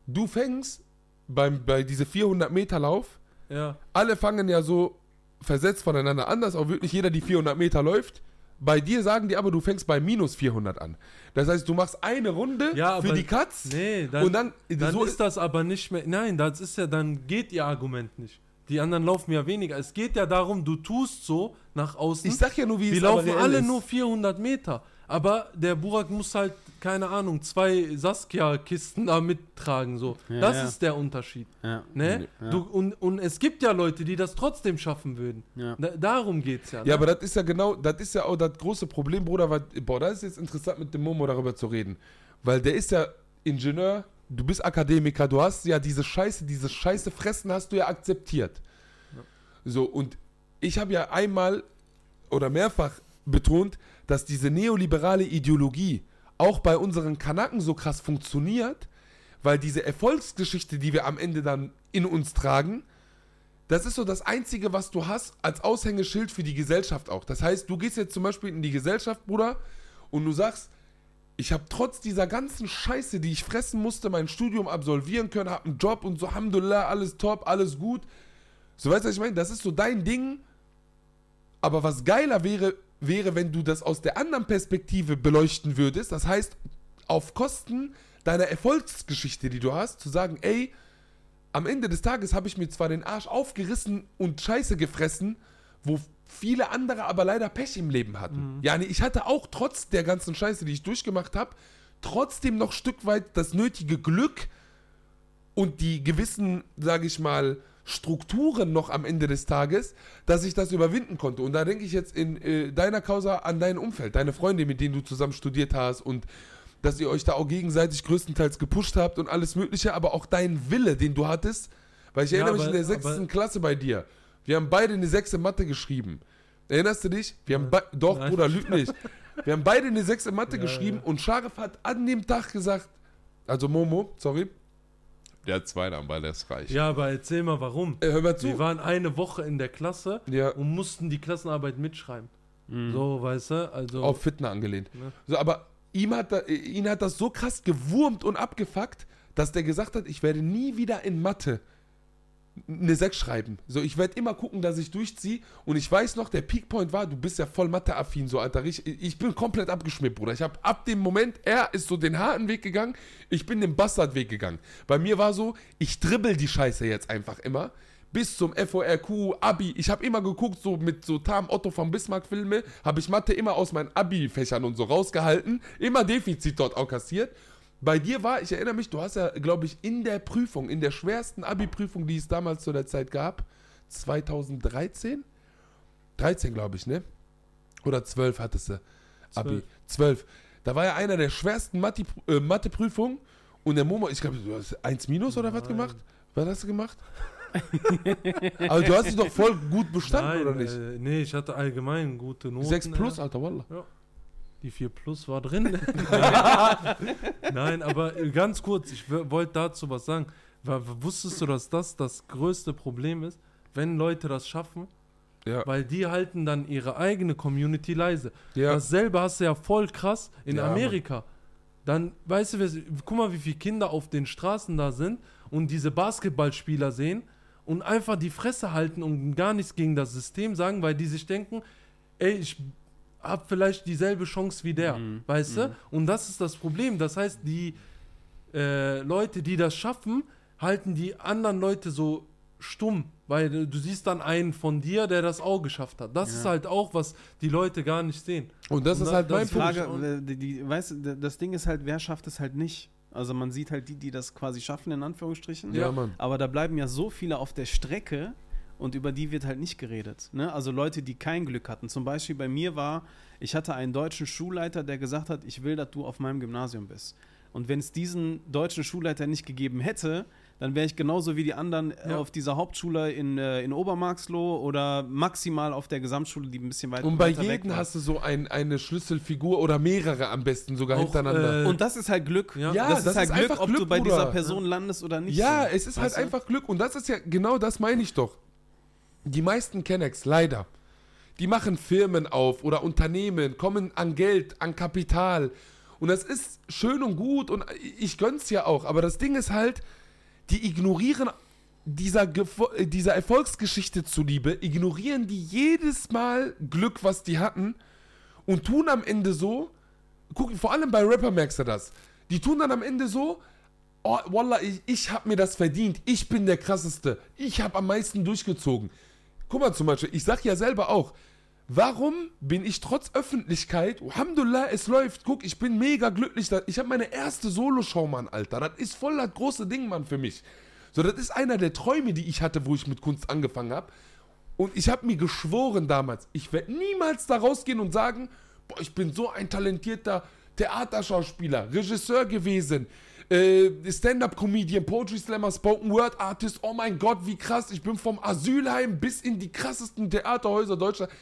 Du fängst beim, bei diese 400 Meter Lauf, Ja. alle fangen ja so versetzt voneinander an, dass auch wirklich jeder die 400 Meter läuft. Bei dir sagen die aber, du fängst bei minus 400 an. Das heißt, du machst eine Runde Ja, für die Katz Nee, dann, und dann, dann so ist das aber nicht mehr. Nein, das ist ja, dann geht ihr Argument nicht. Die anderen laufen ja weniger. Es geht ja darum, du tust so nach außen. Ich sag ja nur, wie Wir es laufen alle ist. nur 400 Meter. Aber der Burak muss halt, keine Ahnung, zwei Saskia-Kisten da mittragen. So. Ja, das ja. ist der Unterschied. Ja. Ne? Ja. Du, und, und es gibt ja Leute, die das trotzdem schaffen würden. Ja. Da, darum geht's ja. Ne? Ja, aber das ist ja genau, das ist ja auch das große Problem, Bruder. Weil, boah, das ist jetzt interessant mit dem Momo darüber zu reden. Weil der ist ja Ingenieur, du bist Akademiker, du hast ja diese Scheiße, diese Scheiße fressen hast du ja akzeptiert. So, und ich habe ja einmal oder mehrfach betont, dass diese neoliberale Ideologie auch bei unseren Kanaken so krass funktioniert, weil diese Erfolgsgeschichte, die wir am Ende dann in uns tragen, das ist so das Einzige, was du hast als Aushängeschild für die Gesellschaft auch. Das heißt, du gehst jetzt zum Beispiel in die Gesellschaft, Bruder, und du sagst, ich habe trotz dieser ganzen Scheiße, die ich fressen musste, mein Studium absolvieren können, habe einen Job und so, Alhamdulillah, alles top, alles gut. So weißt du, was ich meine? Das ist so dein Ding. Aber was geiler wäre, wäre, wenn du das aus der anderen Perspektive beleuchten würdest. Das heißt, auf Kosten deiner Erfolgsgeschichte, die du hast, zu sagen, ey, am Ende des Tages habe ich mir zwar den Arsch aufgerissen und Scheiße gefressen, wo viele andere aber leider Pech im Leben hatten. Ja, nee, ich hatte auch trotz der ganzen Scheiße, die ich durchgemacht habe, trotzdem noch Stück weit das nötige Glück und die gewissen, sage ich mal, Strukturen noch am Ende des Tages, dass ich das überwinden konnte. Und da denke ich jetzt in äh, deiner Causa an dein Umfeld, deine Freunde, mit denen du zusammen studiert hast und dass ihr euch da auch gegenseitig größtenteils gepusht habt und alles Mögliche, aber auch dein Wille, den du hattest. Weil ich Ja, erinnere mich aber- in der sechsten Klasse bei dir. Wir haben beide eine sechste Mathe geschrieben. Erinnerst du dich? Wir haben be- doch, Nein. Bruder, lüg nicht. Wir haben beide eine sechste Mathe [laughs] Ja, geschrieben ja. und Scharif hat an dem Tag gesagt, also Momo, sorry, Der hat zwei Namen, weil der ist reich. Ja, aber erzähl mal warum. äh, hör mal Wir zu. waren eine Woche in der Klasse Ja, und mussten die Klassenarbeit mitschreiben. Mhm. So, weißt du? Also. auf Fitner angelehnt. Ne? So, aber ihm hat da, ihn hat das so krass gewurmt und abgefuckt, dass der gesagt hat, ich werde nie wieder in Mathe eine 6 schreiben. So, ich werde immer gucken, dass ich durchziehe. Und ich weiß noch, der Peakpoint war, du bist ja voll Mathe-affin, so, Alter. Ich, ich bin komplett abgeschmiert, Bruder. Ich habe ab dem Moment, er ist so den harten Weg gegangen, ich bin den Bastardweg gegangen. Bei mir war so, ich dribbel die Scheiße jetzt einfach immer, bis zum FORQ, Abi. Ich habe immer geguckt, so mit so Tam Otto von Bismarck Filme, habe ich Mathe immer aus meinen Abi-Fächern und so rausgehalten. Immer Defizit dort auch kassiert. Bei dir war, ich erinnere mich, du hast ja, glaube ich, in der Prüfung, in der schwersten Abi-Prüfung, die es damals zu der Zeit gab, 2013? 13, glaube ich, ne? Oder 12 hattest du. Abi. 12. Da war ja einer der schwersten äh, Mathe-Prüfungen und der Momo, ich glaube, du hast 1 minus oder was gemacht? Was hast du gemacht? [laughs] Aber du hast es doch voll gut bestanden, oder nicht? Äh, nee, ich hatte allgemein gute Noten. 6 plus, ja. Alter, Wallah. Die 4 plus war drin. [laughs] Nein, aber äh, ganz kurz, ich wollte dazu was sagen. Wusstest du, dass das das größte Problem ist, wenn Leute das schaffen? Ja. Weil die halten dann ihre eigene Community leise. Ja. Dasselbe hast du ja voll krass in Ja, Amerika. Dann, weißt du, guck mal, wie viele Kinder auf den Straßen da sind und diese Basketballspieler sehen und einfach die Fresse halten und gar nichts gegen das System sagen, weil die sich denken, ey, ich hab vielleicht dieselbe Chance wie der, weißt du? Und das ist das Problem. Das heißt, die äh, Leute, die das schaffen, halten die anderen Leute so stumm, weil du, siehst dann einen von dir, der das auch geschafft hat. Das ist halt auch, was die Leute gar nicht sehen. Und das Und ist da- halt das mein ist Punkt. Frage, äh, die, die, weißt das Ding ist halt, wer schafft es halt nicht? Also man sieht halt die, die das quasi schaffen, in Anführungsstrichen. Ja, Mann. Aber da bleiben ja so viele auf der Strecke und über die wird halt nicht geredet. Ne? Also Leute, die kein Glück hatten. Zum Beispiel bei mir war, ich hatte einen deutschen Schulleiter, der gesagt hat, ich will, dass du auf meinem Gymnasium bist. Und wenn es diesen deutschen Schulleiter nicht gegeben hätte, dann wäre ich genauso wie die anderen äh, Ja. auf dieser Hauptschule in, äh, in Obermarxloh oder maximal auf der Gesamtschule, die ein bisschen weit Und bei weiter jedem hast du so ein, eine Schlüsselfigur oder mehrere am besten sogar Auch, hintereinander. äh, Und das ist halt Glück. Ja, Ja, das, das ist halt ist Glück, einfach ob du Glück, bei dieser Bruder. Person landest oder nicht. Ja, so. es ist halt Weißt du? einfach Glück. Und das ist ja, genau das meine ich doch. Die meisten Kennex, leider, die machen Firmen auf oder Unternehmen, kommen an Geld, an Kapital. Und das ist schön und gut und ich gönn's ja auch. Aber das Ding ist halt, die ignorieren dieser, dieser Erfolgsgeschichte zuliebe, ignorieren die jedes Mal Glück, was die hatten und tun am Ende so, guck, vor allem bei Rapper merkst du das, die tun dann am Ende so, oh, Wallah, ich, ich hab mir das verdient, ich bin der krasseste, ich hab am meisten durchgezogen. Guck mal zum Beispiel, ich sag ja selber auch, warum bin ich trotz Öffentlichkeit, Alhamdulillah, es läuft, guck, ich bin mega glücklich, ich habe meine erste Solo-Show, Mann, Alter, das ist voll das große Ding, Mann, für mich. So, das ist einer der Träume, die ich hatte, wo ich mit Kunst angefangen habe. Und ich habe mir geschworen damals, ich werde niemals da rausgehen und sagen, boah, ich bin so ein talentierter Theaterschauspieler, Regisseur gewesen, äh, Stand-up-Comedian, Poetry Slammer, Spoken Word Artist. Oh mein Gott, wie krass! Ich bin vom Asylheim bis in die krassesten Theaterhäuser Deutschlands.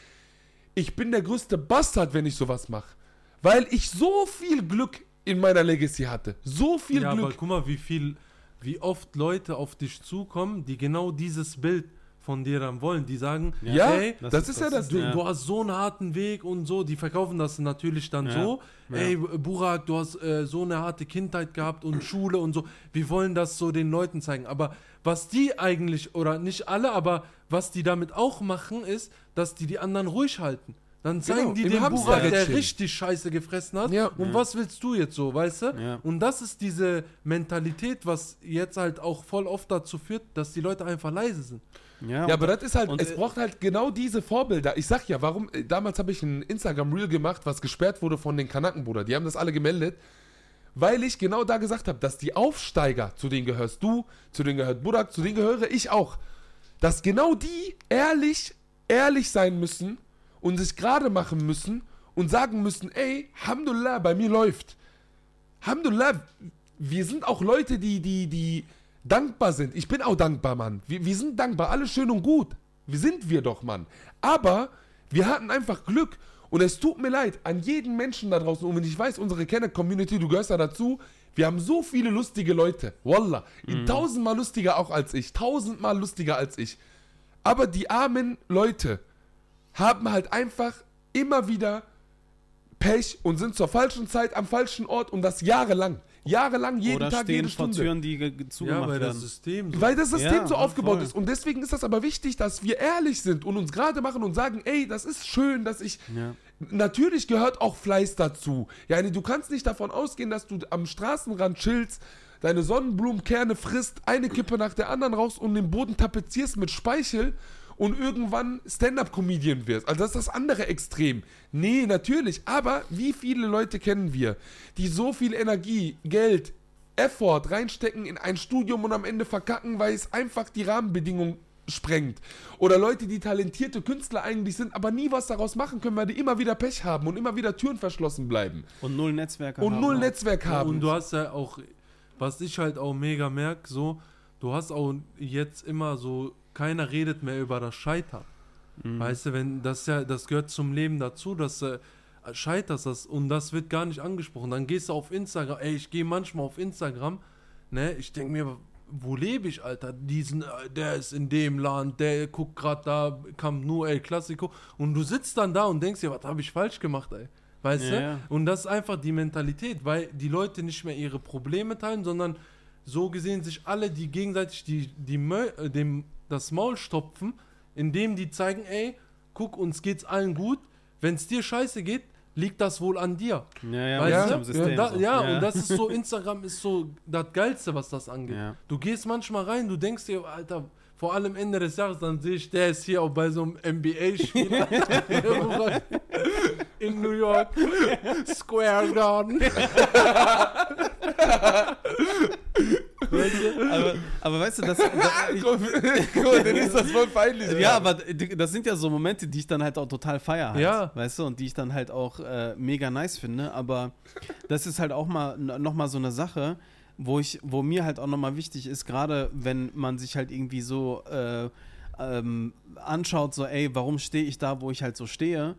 Ich bin der größte Bastard, wenn ich sowas mache, weil ich so viel Glück in meiner Legacy hatte, so viel ja, Glück. aber guck mal, wie viel, wie oft Leute auf dich zukommen, die genau dieses Bild von dir dann wollen. Die sagen, Ja, hey, das, das ist ist ja das- das du. Ja. du hast so einen harten Weg und so. Die verkaufen das natürlich dann Ja. so. Ja. Ey, Burak, du hast äh, so eine harte Kindheit gehabt und Schule und so. Wir wollen das so den Leuten zeigen. Aber was die eigentlich, oder nicht alle, aber was die damit auch machen, ist, dass die die anderen ruhig halten. Dann zeigen Genau, die den Burak, der richtig Scheiße gefressen hat. Ja. Und was willst du jetzt so, weißt du? Ja. Und das ist diese Mentalität, was jetzt halt auch voll oft dazu führt, dass die Leute einfach leise sind. Ja, Ja, aber das ist halt, es äh, braucht halt genau diese Vorbilder. Ich sag ja, warum, äh, damals habe ich ein Instagram-Reel gemacht, was gesperrt wurde von den Kanaken, Bruder. Die haben das alle gemeldet, weil ich genau da gesagt habe, dass die Aufsteiger, zu denen gehörst du, zu denen gehört Burak, zu denen gehöre ich auch, dass genau die ehrlich, ehrlich sein müssen und sich gerade machen müssen und sagen müssen, ey, Alhamdulillah, bei mir läuft. Alhamdulillah, wir sind auch Leute, die, die, die dankbar sind. Ich bin auch dankbar, Mann. Wir, wir sind dankbar, alles schön und gut. Wir sind wir doch, Mann. Aber wir hatten einfach Glück. Und es tut mir leid an jeden Menschen da draußen. Und wenn ich weiß, unsere Kenner-Community, du gehörst da dazu, wir haben so viele lustige Leute. Wallah. Tausendmal lustiger auch als ich. Tausendmal lustiger als ich. Aber die armen Leute haben halt einfach immer wieder Pech und sind zur falschen Zeit am falschen Ort und das jahrelang. Jahrelang, jeden oder Tag, stehen jede vor Stunde. Türen, die ge- ge- Ja, zugemacht weil das werden. System so. Weil das System Ja, so aufgebaut voll. ist. Und deswegen ist das aber wichtig, dass wir ehrlich sind und uns gerade machen und sagen, ey, das ist schön, dass ich. Ja. Natürlich gehört auch Fleiß dazu. Ja, du kannst nicht davon ausgehen, dass du am Straßenrand chillst, deine Sonnenblumenkerne frisst, eine Kippe nach der anderen raus und den Boden tapezierst mit Speichel und irgendwann Stand-up-Comedian wirst. Also das ist das andere Extrem. Nee, natürlich. Aber wie viele Leute kennen wir, die so viel Energie, Geld, Effort reinstecken in ein Studium und am Ende verkacken, weil es einfach die Rahmenbedingungen sprengt. Oder Leute, die talentierte Künstler eigentlich sind, aber nie was daraus machen können, weil die immer wieder Pech haben und immer wieder Türen verschlossen bleiben. Und null Netzwerke Und haben null auch. Netzwerk haben. und du hast ja auch, was ich halt auch mega merke, so, du hast auch jetzt immer so, keiner redet mehr über das Scheitern. Mhm. Weißt du, wenn das ja, das gehört zum Leben dazu, dass äh, scheiterst das und das wird gar nicht angesprochen. Dann gehst du auf Instagram, ey, ich gehe manchmal auf Instagram, ne, ich denke mir, wo lebe ich, Alter? Diesen, äh, der ist in dem Land, der guckt gerade da, Camp Nou, El Clasico und du sitzt dann da und denkst dir, was habe ich falsch gemacht, ey? Weißt Ja, du? Und das ist einfach die Mentalität, weil die Leute nicht mehr ihre Probleme teilen, sondern so gesehen sich alle, die gegenseitig die, die Mö äh, dem, das Maul stopfen, indem die zeigen, ey, guck, uns geht's allen gut. Wenn es dir scheiße geht, liegt das wohl an dir. Ja, ja, Weißt ist du? und da, so. ja, und das ist so, [laughs] Instagram ist so das Geilste, was das angeht. Ja. Du gehst manchmal rein, du denkst dir, Alter, vor allem Ende des Jahres, dann sehe ich, der ist hier auch bei so einem NBA-Spiel [laughs] in New York, Square Garden. [laughs] aber, aber weißt du, das, da, [laughs] ich, mal, ist das voll peinlich. ja, aber das sind ja so Momente, die ich dann halt auch total feier, halt, Ja. weißt du, und die ich dann halt auch äh, mega nice finde. Aber das ist halt auch mal nochmal so eine Sache, wo ich, wo mir halt auch nochmal wichtig ist, gerade wenn man sich halt irgendwie so äh, ähm, anschaut, so, ey, warum stehe ich da, wo ich halt so stehe,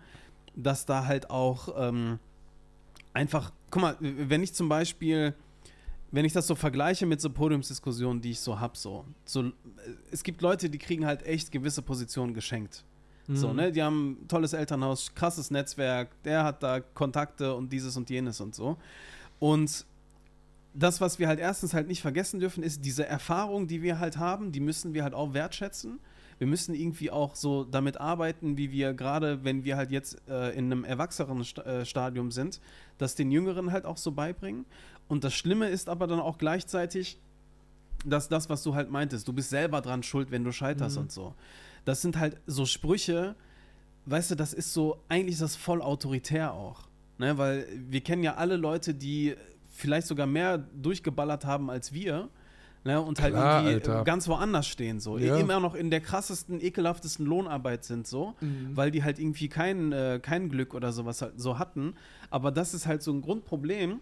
dass da halt auch ähm, einfach, guck mal, wenn ich zum Beispiel wenn ich das so vergleiche mit so Podiumsdiskussionen, die ich so hab, so, so, es gibt Leute, die kriegen halt echt gewisse Positionen geschenkt. So, Mhm. ne, die haben ein tolles Elternhaus, krasses Netzwerk, der hat da Kontakte und dieses und jenes und so. Und das, was wir halt erstens halt nicht vergessen dürfen, ist diese Erfahrung, die wir halt haben, die müssen wir halt auch wertschätzen. Wir müssen irgendwie auch so damit arbeiten, wie wir gerade, wenn wir halt jetzt äh, in einem erwachsenen St äh, Stadium sind, das den Jüngeren halt auch so beibringen. Und das Schlimme ist aber dann auch gleichzeitig, dass das, was du halt meintest, du bist selber dran schuld, wenn du scheiterst Mhm. und so. Das sind halt so Sprüche, weißt du, das ist so, eigentlich ist das voll autoritär auch. Ne? Weil wir kennen ja alle Leute, die vielleicht sogar mehr durchgeballert haben als wir. Ne? Und halt Klar, irgendwie Alter. ganz woanders stehen, so. Ja. Immer noch in der krassesten, ekelhaftesten Lohnarbeit sind, so. Weil die halt irgendwie kein, äh, kein Glück oder sowas halt so hatten. Aber das ist halt so ein Grundproblem,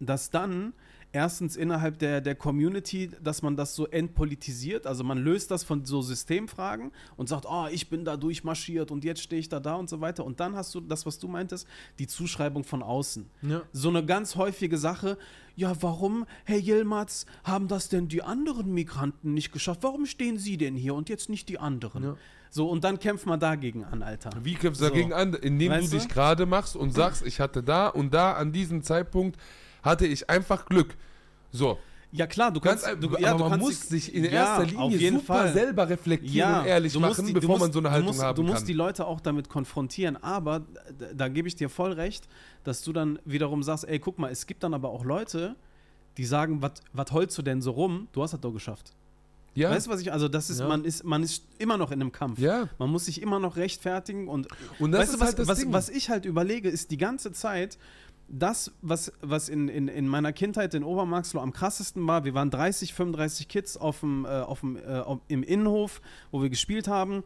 dass dann erstens innerhalb der, der Community, dass man das so entpolitisiert, also man löst das von so Systemfragen und sagt, oh, ich bin da durchmarschiert und jetzt stehe ich da da und so weiter. Und dann hast du das, was du meintest, die Zuschreibung von außen. Ja. So eine ganz häufige Sache, ja, warum, Herr Yilmaz, haben das denn die anderen Migranten nicht geschafft? Warum stehen Sie denn hier und jetzt nicht die anderen? Ja. So, und dann kämpft man dagegen an, Alter. Wie kämpfst du So. dagegen an? Indem Weißt du? dich gerade machst und sagst, ich hatte da und da an diesem Zeitpunkt hatte ich einfach Glück. So, Ja, klar, du ganz kannst. einfach, du, ja, aber du man muss dich- sich in ja, erster Linie super Fall. selber reflektieren und ehrlich machen, die- bevor musst, man so eine Haltung musst, haben Du musst kann. die Leute auch damit konfrontieren, aber da, da gebe ich dir voll recht, dass du dann wiederum sagst, ey, guck mal, es gibt dann aber auch Leute, die sagen, was holst du denn so rum? Du hast das doch geschafft. ja, Weißt du, was ich, also das ist, Ja. man ist, man ist immer noch in einem Kampf. ja. Man muss sich immer noch rechtfertigen und Und das weißt ist du, was, halt das was, Ding. was ich halt überlege, ist die ganze Zeit, das, was, was in, in, in meiner Kindheit in Obermarxloh am krassesten war, wir waren 30, 35 Kids auf dem, äh, auf dem, äh, im Innenhof, wo wir gespielt haben.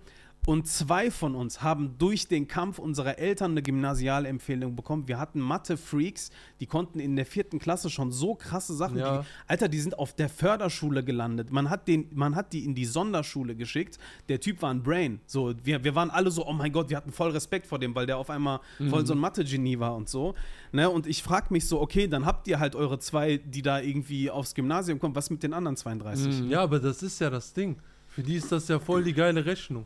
Und zwei von uns haben durch den Kampf unserer Eltern eine Gymnasialempfehlung bekommen. Wir hatten Mathe-Freaks, die konnten in der vierten Klasse schon so krasse Sachen. Ja. Die, Alter, die sind auf der Förderschule gelandet. Man hat, den, man hat die in die Sonderschule geschickt. Der Typ war ein Brain. So, wir, wir waren alle so, oh mein Gott, wir hatten voll Respekt vor dem, weil der auf einmal voll so ein Mathe-Genie war und so. Ne? Und ich frage mich so, okay, dann habt ihr halt eure zwei, die da irgendwie aufs Gymnasium kommen. Was mit den anderen 32? Ja, aber das ist ja das Ding. Für die ist das ja voll die geile Rechnung.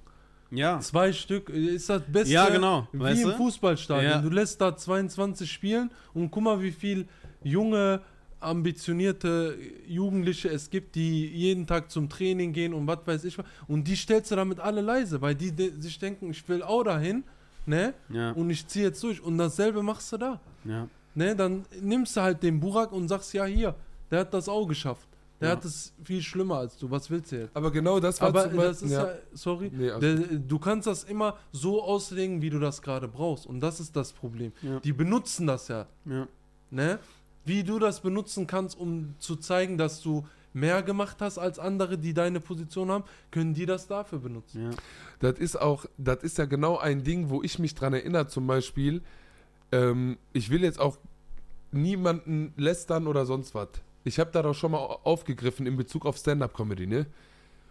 Ja. Zwei Stück äh, ist das Beste Ja, genau, wie weißt im du? Fußballstadion. Ja. Du lässt da 22 spielen und guck mal, wie viel junge, ambitionierte Jugendliche es gibt, die jeden Tag zum Training gehen und was weiß ich was. Und die stellst du damit alle leise, weil die de sich denken, ich will auch dahin, ne? Ja. Und ich ziehe jetzt durch. Und dasselbe machst du da. ja. Ne, dann nimmst du halt den Burak und sagst, ja, hier, der hat das auch geschafft. Der Ja. hat es viel schlimmer als du. Was willst du jetzt? Aber genau das war Aber das ist ja, ja. sorry, Nee, alles der, du kannst das immer so auslegen, wie du das gerade brauchst. Und das ist das Problem. Ja. Die benutzen das ja, Ja. ne? Wie du das benutzen kannst, um zu zeigen, dass du mehr gemacht hast als andere, die deine Position haben, können die das dafür benutzen. Ja. Das ist auch, das ist ja genau ein Ding, wo ich mich dran erinnere, zum Beispiel, ähm, ich will jetzt auch niemanden lästern oder sonst was. Ich habe da doch schon mal au- aufgegriffen in Bezug auf Stand-Up-Comedy, ne?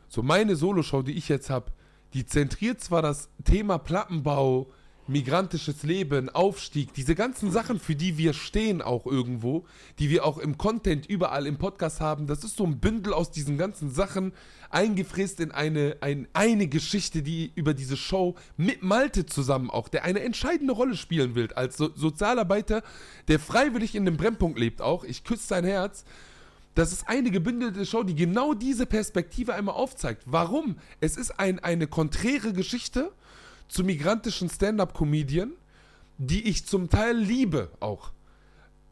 So meine Soloshow, die ich jetzt habe, die zentriert zwar das Thema Plattenbau, migrantisches Leben, Aufstieg, diese ganzen Sachen, für die wir stehen auch irgendwo, die wir auch im Content überall im Podcast haben, das ist so ein Bündel aus diesen ganzen Sachen, eingefräst in eine, ein, eine Geschichte, die über diese Show mit Malte zusammen auch, der eine entscheidende Rolle spielen will, als so Sozialarbeiter, der freiwillig in dem Brennpunkt lebt auch, ich küsse sein Herz, das ist eine gebündelte Show, die genau diese Perspektive einmal aufzeigt. Warum? Es ist ein, eine konträre Geschichte zu migrantischen Stand-up-Comedian, die ich zum Teil liebe auch.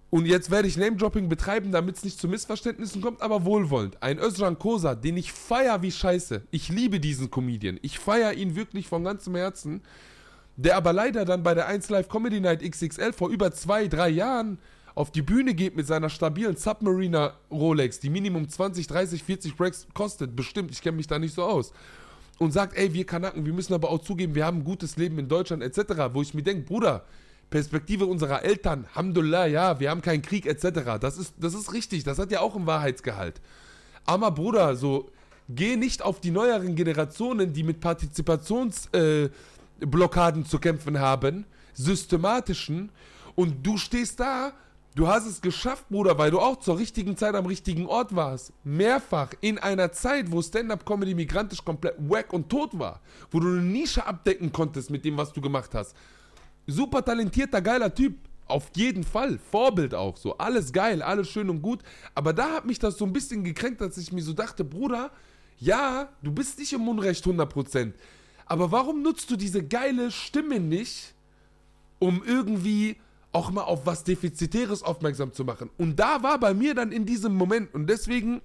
Und jetzt werde ich Name-Dropping betreiben, damit es nicht zu Missverständnissen kommt, aber wohlwollend. Ein Özcan Kosa, den ich feier wie Scheiße. Ich liebe diesen Comedian. Ich feier ihn wirklich von ganzem Herzen. Der aber leider dann bei der 1 Live Comedy Night XXL vor über zwei, drei Jahren auf die Bühne geht mit seiner stabilen Submariner Rolex, die Minimum 20, 30, 40 Breaks kostet, bestimmt, ich kenne mich da nicht so aus. Und sagt, ey, wir Kanaken, wir müssen aber auch zugeben, wir haben ein gutes Leben in Deutschland etc. Wo ich mir denke, Bruder, Perspektive unserer Eltern, Alhamdulillah, ja, wir haben keinen Krieg etc. Das ist, das ist richtig, das hat ja auch einen Wahrheitsgehalt. Aber Bruder, so, geh nicht auf die neueren Generationen, die mit Partizipationsblockaden äh, zu kämpfen haben, systematischen, und du stehst da, du hast es geschafft, Bruder, weil du auch zur richtigen Zeit am richtigen Ort warst. Mehrfach in einer Zeit, wo Stand-Up-Comedy migrantisch komplett wack und tot war, wo du eine Nische abdecken konntest mit dem, was du gemacht hast. Super talentierter, geiler Typ. Auf jeden Fall. Vorbild auch. So, alles geil, alles schön und gut. Aber da hat mich das so ein bisschen gekränkt, dass ich mir so dachte, Bruder, ja, du bist nicht im Unrecht 100%. Aber warum nutzt du diese geile Stimme nicht, um irgendwie auch mal auf was Defizitäres aufmerksam zu machen? Und da war bei mir dann in diesem Moment, und deswegen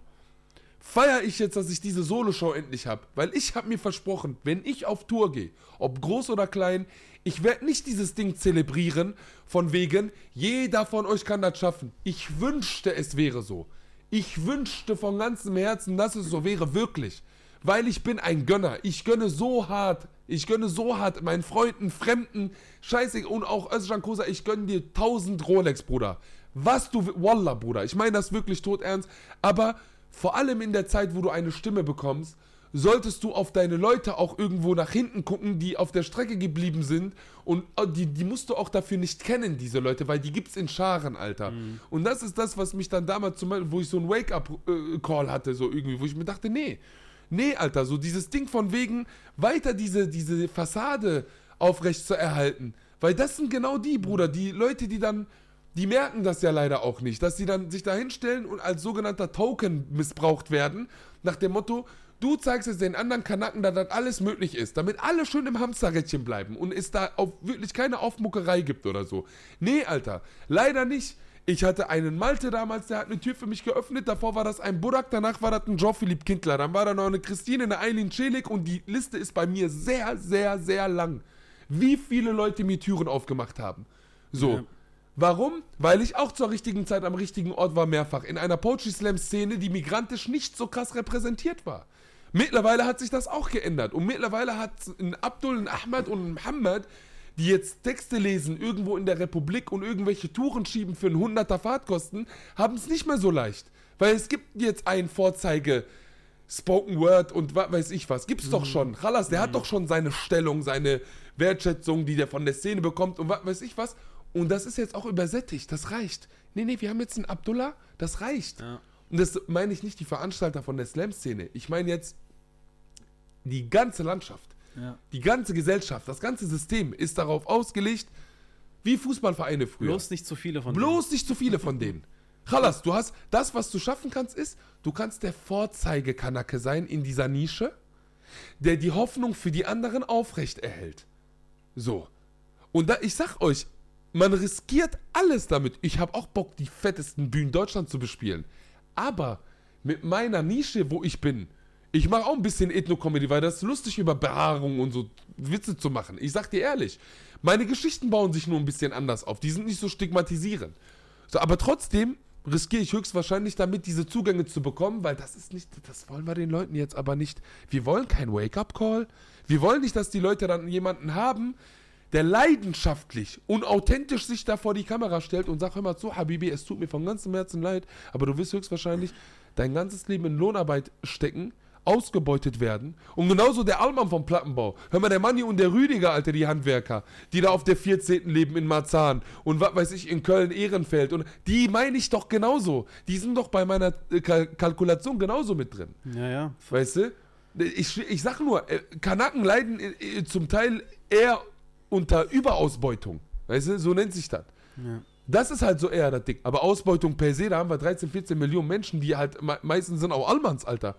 feiere ich jetzt, dass ich diese Solo-Show endlich habe. Weil ich habe mir versprochen, wenn ich auf Tour gehe, ob groß oder klein, ich werde nicht dieses Ding zelebrieren, von wegen, jeder von euch kann das schaffen. Ich wünschte, es wäre so. Ich wünschte von ganzem Herzen, dass es so wäre, wirklich. Weil ich bin ein Gönner. Ich gönne so hart. Ich gönne so hart meinen Freunden, Fremden, scheiße, und auch Özcan Kosa, ich gönne dir 1000 Rolex, Bruder. Was du, Wallah, Bruder. Ich meine das wirklich tot ernst. Aber vor allem in der Zeit, wo du eine Stimme bekommst, solltest du auf deine Leute auch irgendwo nach hinten gucken, die auf der Strecke geblieben sind. Und äh, die, die musst du auch dafür nicht kennen, diese Leute, weil die gibt's in Scharen, Alter. Und das ist das, was mich dann damals zum Beispiel, wo ich so einen Wake-up-Call hatte, so irgendwie, wo ich mir dachte, nee, nee, Alter, so dieses Ding von wegen, weiter diese, diese Fassade aufrecht zu erhalten. Weil das sind genau die, Bruder, die Leute, die dann die merken das ja leider auch nicht, dass sie dann sich da hinstellen und als sogenannter Token missbraucht werden, nach dem Motto, du zeigst jetzt den anderen Kanaken, dass das alles möglich ist, damit alle schön im Hamsterrädchen bleiben und es da wirklich keine Aufmuckerei gibt oder so. Nee, Alter, leider nicht. Ich hatte einen Malte damals, der hat eine Tür für mich geöffnet. Davor war das ein Burak, danach war das ein Jean-Philippe Kindler. Dann war da noch eine Christine, eine Eileen Celik und die Liste ist bei mir sehr, sehr, sehr lang. Wie viele Leute mir Türen aufgemacht haben. So. Ja. Warum? Weil ich auch zur richtigen Zeit am richtigen Ort war, mehrfach. In einer Poetry Slam Szene, die migrantisch nicht so krass repräsentiert war. Mittlerweile hat sich das auch geändert. Und mittlerweile hat ein Abdul, ein Ahmad und ein Muhammad, die jetzt Texte lesen, irgendwo in der Republik und irgendwelche Touren schieben für einen 100er Fahrtkosten, haben es nicht mehr so leicht. Weil es gibt jetzt ein Vorzeige. Spoken Word und weiß ich was. Gibt's doch schon. Chalas, der hat doch schon seine Stellung, seine Wertschätzung, die der von der Szene bekommt und weiß ich was. Und das ist jetzt auch übersättigt. Das reicht. Nee, nee, wir haben jetzt einen Abdullah. Das reicht. Ja. Und das meine ich nicht die Veranstalter von der Slam-Szene. Ich meine jetzt die ganze Landschaft. Ja. Die ganze Gesellschaft, das ganze System ist darauf ausgelegt, wie Fußballvereine früher. Bloß nicht zu viele von Bloß nicht zu viele von denen. [laughs] Chalas, du hast, das, was du schaffen kannst, ist, du kannst der Vorzeigekanacke sein in dieser Nische, der die Hoffnung für die anderen aufrecht erhält. So. Und da, ich sag euch, man riskiert alles damit. Ich habe auch Bock, die fettesten Bühnen Deutschlands zu bespielen. Aber mit meiner Nische, wo ich bin, ich mache auch ein bisschen Ethno-Comedy, weil das ist lustig, über Behaarung und so Witze zu machen. Ich sag dir ehrlich, meine Geschichten bauen sich nur ein bisschen anders auf. Die sind nicht so stigmatisierend. So, aber trotzdem riskiere ich höchstwahrscheinlich damit, diese Zugänge zu bekommen, weil das ist nicht, das wollen wir den Leuten jetzt aber nicht. Wir wollen kein Wake-up-Call. Wir wollen nicht, dass die Leute dann jemanden haben, der leidenschaftlich und authentisch sich da vor die Kamera stellt und sagt, hör mal zu, Habibi, es tut mir von ganzem Herzen leid, aber du wirst höchstwahrscheinlich dein ganzes Leben in Lohnarbeit stecken, ausgebeutet werden. Und genauso der Allmann vom Plattenbau. Hör mal, der Manni und der Rüdiger, Alter, die Handwerker, die da auf der 14. leben in Marzahn und was weiß ich, in Köln-Ehrenfeld. Und die meine ich doch genauso. Die sind doch bei meiner äh, Kal Kalkulation genauso mit drin. Ja, ja. Weißt du? Ich, ich sag nur, äh, Kanaken leiden äh, zum Teil eher unter Überausbeutung. Weißt du? So nennt sich das. ja. Das ist halt so eher das Ding. Aber Ausbeutung per se, da haben wir 13, 14 Millionen Menschen, die halt me meistens sind auch Allmanns, Alter.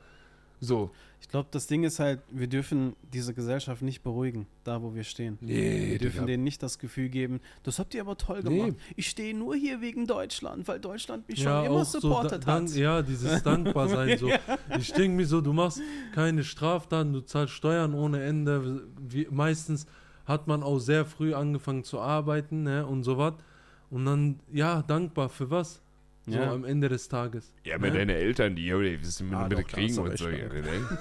So. Ich glaube, das Ding ist halt, wir dürfen diese Gesellschaft nicht beruhigen, da wo wir stehen. Nee, Wir dürfen denen nicht das Gefühl geben, das habt ihr aber toll Nee. gemacht. Ich stehe nur hier wegen Deutschland, weil Deutschland mich Ja, schon immer so, supportet da- hat. ja, dieses Dankbarsein. so. [laughs] Ich denke mir so, du machst keine Straftaten, du zahlst Steuern ohne Ende. Wie, meistens hat man auch sehr früh angefangen zu arbeiten ne, und sowas. Und dann, ja, dankbar für was? So Ja. am Ende des Tages. Ja, aber deine Eltern, die, ja, die wissen mit, Ah, mit doch, Kriegen und so. ja. Ja, ne?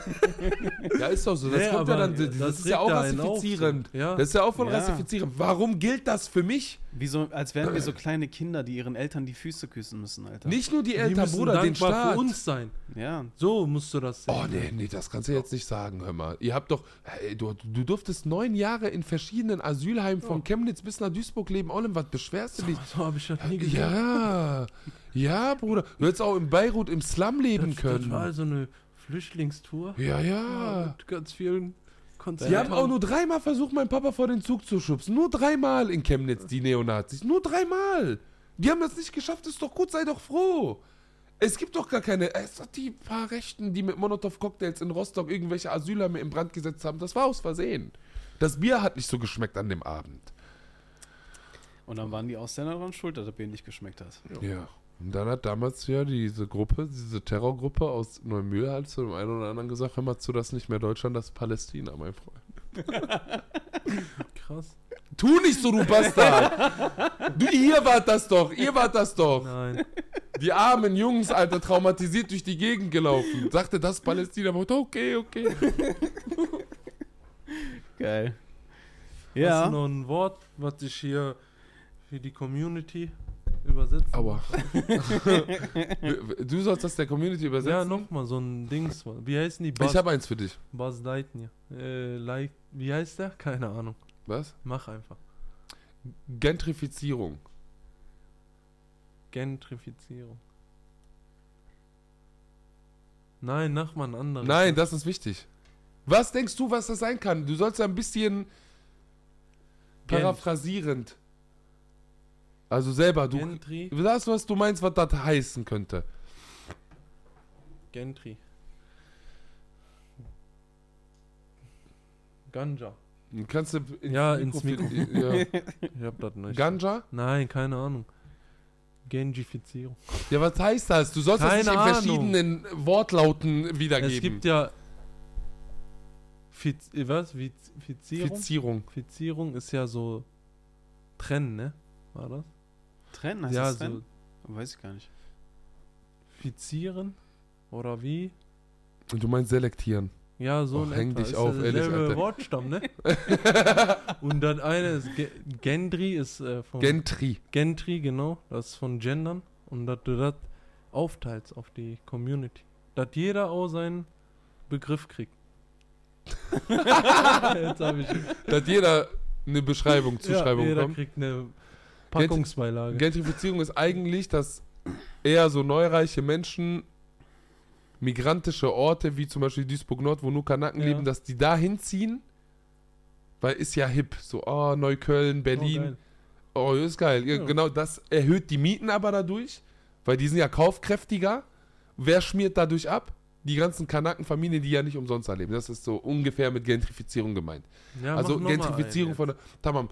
[laughs] Ja, ist doch so. Das Nee, kommt ja dann, das, das ist ja auch auf, rassifizierend. so. Ja. Das ist ja auch von Ja. rassifizierend. Warum gilt das für mich? Wie so, als wären wir so kleine Kinder, die ihren Eltern die Füße küssen müssen, Alter. Nicht nur die Die Eltern, müssen Bruder, den Staat. für uns sein. Ja. So musst du das sehen. Oh nee, nee, das kannst du jetzt nicht sagen, hör mal. Ihr habt doch, hey, du, du durftest neun Jahre in verschiedenen Asylheimen von Chemnitz bis nach Duisburg leben. Olem, was beschwerst du dich? So habe ich das nie gesehen. Ja, ja, Bruder. Du hättest auch in Beirut im Slum leben Das, das war können. so eine Flüchtlingstour. Ja, ja. Mit ganz vielen Konzerten. Die haben auch nur dreimal versucht, meinen Papa vor den Zug zu schubsen. Nur dreimal in Chemnitz, die Neonazis. Nur dreimal. Die haben das nicht geschafft, ist doch gut, sei doch froh. Es gibt doch gar keine. Es sind die paar Rechten, die mit Molotow-Cocktails in Rostock irgendwelche Asylheime in Brand gesetzt haben. Das war aus Versehen. Das Bier hat nicht so geschmeckt an dem Abend. Und dann waren die Ausländer dran schuld, dass das Bier nicht geschmeckt hat. Ja. Und dann hat damals ja diese Gruppe, diese Terrorgruppe aus Neumühl halt zu dem einen oder anderen gesagt, hör mal zu, das ist nicht mehr Deutschland, das ist Palästina, mein Freund. [laughs] Krass. Tu nicht so, du Bastard! du, ihr wart das doch, ihr wart das doch. Nein. Die armen Jungs, Alter, traumatisiert durch die Gegend gelaufen. Sagte das Palästina, aber okay, okay. Geil. Hast du Ja. noch ein Wort, was ich hier für die Community übersetzen? Aua. [laughs] [laughs] du sollst das der Community übersetzen? Ja, nochmal so ein Dings. Wie heißen die? Buzz, Ich habe eins für dich. Buzz Lightyear. Äh, like, wie heißt der? Keine Ahnung. Was? Mach einfach. Gentrifizierung. Gentrifizierung. Nein, mach mal ein anderes. Nein, das ist wichtig. Was denkst du, was das sein kann? Du sollst ein bisschen Gent. paraphrasierend. Also selber, du Gentry. sagst, was du meinst, was das heißen könnte. Gentry. Ganja. Kannst du ins Ja, ins [laughs] Ja. [laughs] Ich hab das nicht. Ganja? Nein, keine Ahnung. Gentrifizierung. Ja, was heißt das? Du sollst Keine das nicht in Ahnung. verschiedenen Wortlauten wiedergeben. Es gibt ja. Fiz, äh, was? Fiz, Fizierung? Fizierung. Fizierung ist ja so. Trennen, ne? War das? Trennen heißt ja, das so. trennen? Weiß ich gar nicht. Fizieren? Oder wie? Und du meinst selektieren. Ja, so Och, in häng etwa. dich Ist auf, ja ehrlich, Alter. Wortstamm, ne? [laughs] Und dann eine ist Ge Gendry ist äh, von Gentry. Gentry, genau. Das ist von Gendern. Und dass du das aufteilst auf die Community. Dass jeder auch seinen Begriff kriegt. [laughs] [laughs] Jetzt habe ich. Dass jeder eine Beschreibung, Zuschreibung ja, jeder kommt. kriegt eine Packungsbeilage. Gentrifizierung ist eigentlich, dass eher so neureiche Menschen migrantische Orte wie zum Beispiel Duisburg Nord, wo nur Kanaken Ja. leben, dass die da hinziehen, weil ist ja hip. So, oh, Neukölln, Oh, Berlin. geil. Oh, ist geil. Ja, Ja. Genau, das erhöht die Mieten aber dadurch, weil die sind ja kaufkräftiger. Wer schmiert dadurch ab? Die ganzen Kanakenfamilien, die ja nicht umsonst erleben. Das ist so ungefähr mit Gentrifizierung gemeint. Also Gentrifizierung von der. Tamam.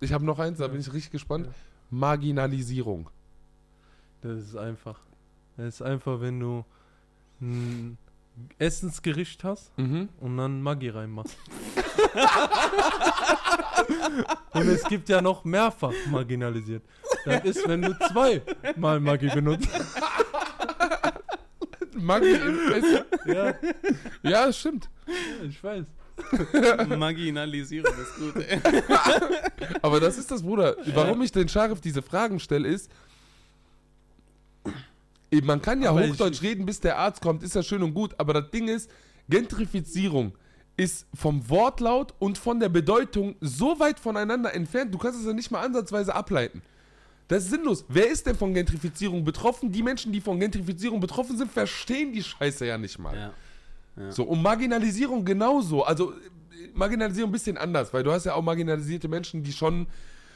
Ich habe noch eins, da bin ich richtig gespannt. Ja. Marginalisierung. Das ist einfach. Das ist einfach, wenn du ein Essensgericht hast Mhm. und dann Maggi reinmachst. [laughs] und es gibt ja noch mehrfach marginalisiert. Das ist, wenn du zweimal Maggi benutzt. Maggi im Essen. Ja, Ja, das stimmt. ich weiß. [laughs] Marginalisierung ist gut, ey. [laughs] Aber das ist das, Bruder. Warum ich den Scharif diese Fragen stelle, ist, eben, man kann ja Aber ich- Hochdeutsch reden, bis der Arzt kommt, ist ja schön und gut, aber das Ding ist, Gentrifizierung ist vom Wortlaut und von der Bedeutung so weit voneinander entfernt, du kannst es ja nicht mal ansatzweise ableiten. Das ist sinnlos. Wer ist denn von Gentrifizierung betroffen? Die Menschen, die von Gentrifizierung betroffen sind, verstehen die Scheiße ja nicht mal. Ja. Ja. So, und Marginalisierung genauso. Also, Marginalisierung ein bisschen anders, weil du hast ja auch marginalisierte Menschen, die schon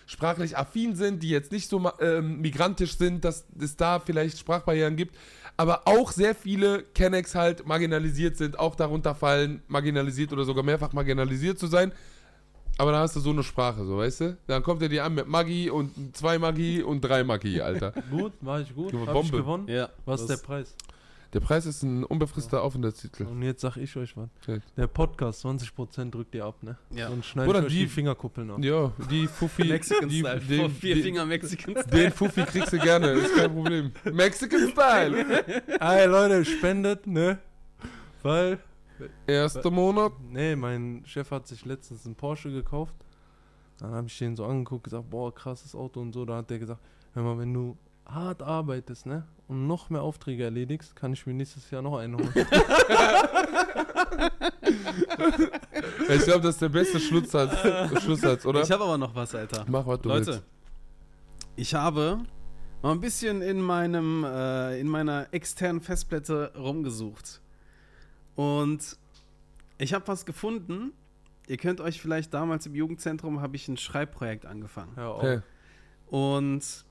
sprachlich affin sind, die jetzt nicht so ähm, migrantisch sind, dass es da vielleicht Sprachbarrieren gibt. Aber auch sehr viele Kennex halt marginalisiert sind, auch darunter fallen, marginalisiert oder sogar mehrfach marginalisiert zu sein. Aber da hast du so eine Sprache, so weißt du? Dann kommt er dir an mit Maggi und zwei Maggi und drei Maggi, Alter. [laughs] Gut, war ich gut. Du, Hab ich Bombe. gewonnen. Ja, Was ist der Preis? Der Preis ist ein unbefristeter Aufenthaltstitel. Und jetzt sag ich euch was. Der Podcast, 20% drückt ihr ab, ne? Ja. Und schneidet Oder euch die- die Fingerkuppeln ab. Ja, die Fuffi. [laughs] Mexican die, Style. den- Vor vier den- Finger Mexican Style. Den Fuffi kriegst du gerne, ist kein Problem. [laughs] Mexican Style. Ey, Leute, spendet, ne? Weil, Erster Monat. nee, mein Chef hat sich letztens einen Porsche gekauft. Dann habe ich den so angeguckt, gesagt, boah, krasses Auto und so. Da hat der gesagt, hör mal, wenn du hart arbeitest, ne? Und noch mehr Aufträge erledigst, kann ich mir nächstes Jahr noch einen holen. [laughs] Ich glaube, das ist der beste Schlusssatz, Schlusssatz oder? Ich habe aber noch was, Alter. Mach, was du Leute, willst. ich habe mal ein bisschen in meinem, äh, in meiner externen Festplatte rumgesucht. Und ich habe was gefunden. Ihr könnt euch vielleicht damals im Jugendzentrum habe ich ein Schreibprojekt angefangen. Auf. Okay. Und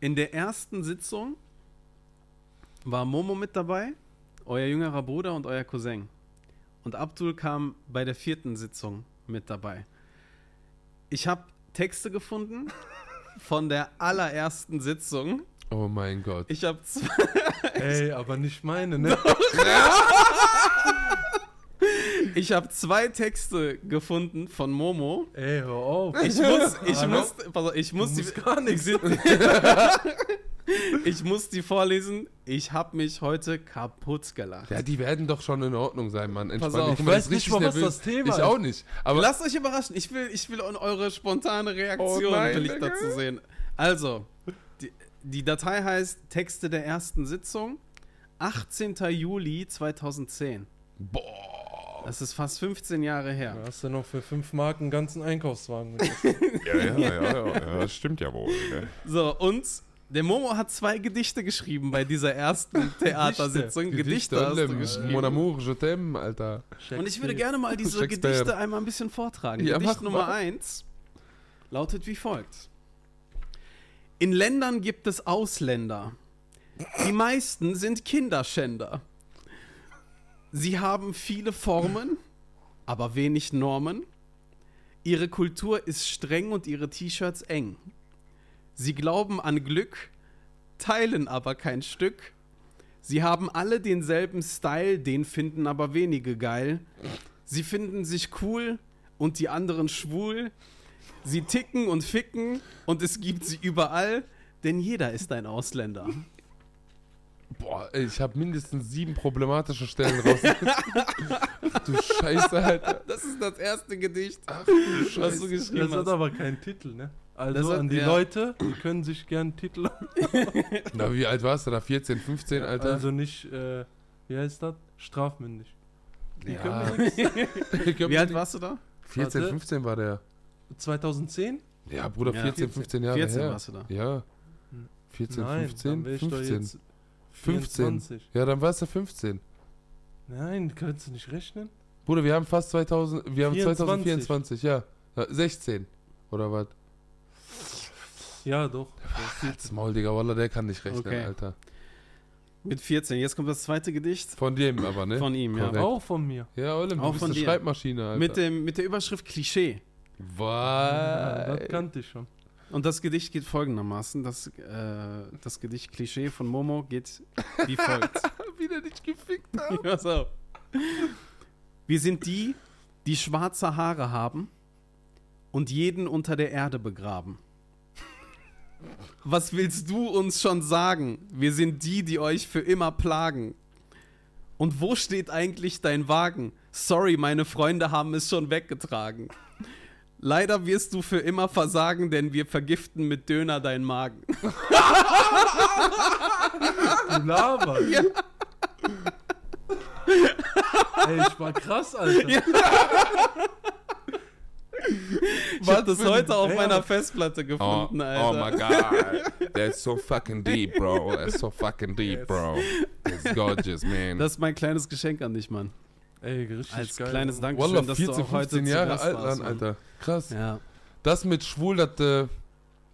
in der ersten Sitzung war Momo mit dabei, euer jüngerer Bruder und euer Cousin. Und Abdul kam bei der vierten Sitzung mit dabei. Ich habe Texte gefunden von der allerersten Sitzung. Oh mein Gott. Ich habe Ey, aber nicht meine, ne? [laughs] [laughs] [laughs] ich hab zwei Texte gefunden von Momo. Ey, hör auf. Ich muss, [laughs] ich muss, pass auf, ich muss die, gar nichts. [laughs] ich muss die vorlesen. Ich habe mich heute kaputt gelacht. Ja, die werden doch schon in Ordnung sein, Mann. Entspannt. auf. guck Ich mal, weiß nicht was nervös. das Thema Ich ist. auch nicht. Aber Lasst euch überraschen. Ich will, ich will eure spontane Reaktion Oh nein, will ich dazu sehen. Also, die, die Datei heißt Texte der ersten Sitzung, 18. Juli 2010. boah. Das ist fast 15 Jahre her. Da hast du noch für 5 Mark einen ganzen Einkaufswagen mit. [laughs] Ja, ja, ja, ja, ja, das stimmt ja wohl. Ne? So, und der Momo hat zwei Gedichte geschrieben bei dieser ersten [laughs] Theatersitzung. Gedichte, hast du Mon geschrieben. amour, je t'aime, Alter. Und ich würde gerne mal diese. Gedichte einmal ein bisschen vortragen. Ja, Gedicht mach Nummer mal. 1 lautet wie folgt. In Ländern gibt es Ausländer. Die meisten sind Kinderschänder. Sie haben viele Formen, aber wenig Normen. Ihre Kultur ist streng und ihre T-Shirts eng. Sie glauben an Glück, teilen aber kein Stück. Sie haben alle denselben Style, den finden aber wenige geil. Sie finden sich cool und die anderen schwul. Sie ticken und ficken und es gibt sie überall, denn jeder ist ein Ausländer. Boah, ey, ich habe mindestens sieben problematische Stellen raus. [laughs] du Scheiße, Alter. Das ist das erste Gedicht, Ach du was du Scheiße. geschrieben Das hat hast. aber keinen Titel, ne? Also Das hat- an die ja. Leute, die können sich gern Titel. [laughs] Na, wie alt warst du da? 14, 15, Alter? Also nicht, äh, wie heißt das? Strafmündig. Die Ja. können mir [laughs] nichts. Wie alt warst du da? 14, Warte. 15 war der. 2010? Ja, Bruder, Ja. 14, 15 Jahre 14 her. warst du da. Ja. 14, Nein, 15, dann wär ich doch 15. jetzt 15. 24. Ja, dann warst du 15. Nein, kannst du nicht rechnen? Bruder, wir haben fast 2000, wir haben 24. 2024, ja. ja. 16. Oder was? Ja, doch. Halt's Maul, Digga, Wallah, der kann nicht rechnen, Okay. Alter. Mit 14. Jetzt kommt das zweite Gedicht Von dem aber, ne? von ihm, ja. Korrekt. Auch von mir. Ja, Olim, du Auch bist von eine dir. Schreibmaschine, Alter. Mit, dem, mit der Überschrift Klischee. Ja, das Was? kannte ich schon. Und das Gedicht geht folgendermaßen. Das, äh, das Gedicht Klischee von Momo geht wie folgt. [laughs] Wieder nicht gefickt haben. [laughs] Pass auf. Wir sind die, die schwarze Haare haben und jeden unter der Erde begraben. Was willst du uns schon sagen? Wir sind die, die euch für immer plagen. Und wo steht eigentlich dein Wagen? Sorry, meine Freunde haben es schon weggetragen. Leider wirst du für immer versagen, denn wir vergiften mit Döner deinen Magen. [laughs] Du laberst. Ey, ich war krass, Alter. Ich hab das heute auf meiner Festplatte Oh, gefunden, oh Alter. my god. That's so fucking deep, bro. That's so fucking deep, bro. It's gorgeous, man. Das ist mein kleines Geschenk an dich, Mann. Ey, richtig Als geil. kleines Dankeschön, Wallah, dass 14, du auch heute 15 zu Jahre alt, warst. Alter. Krass. Ja. Das mit schwul, das, äh,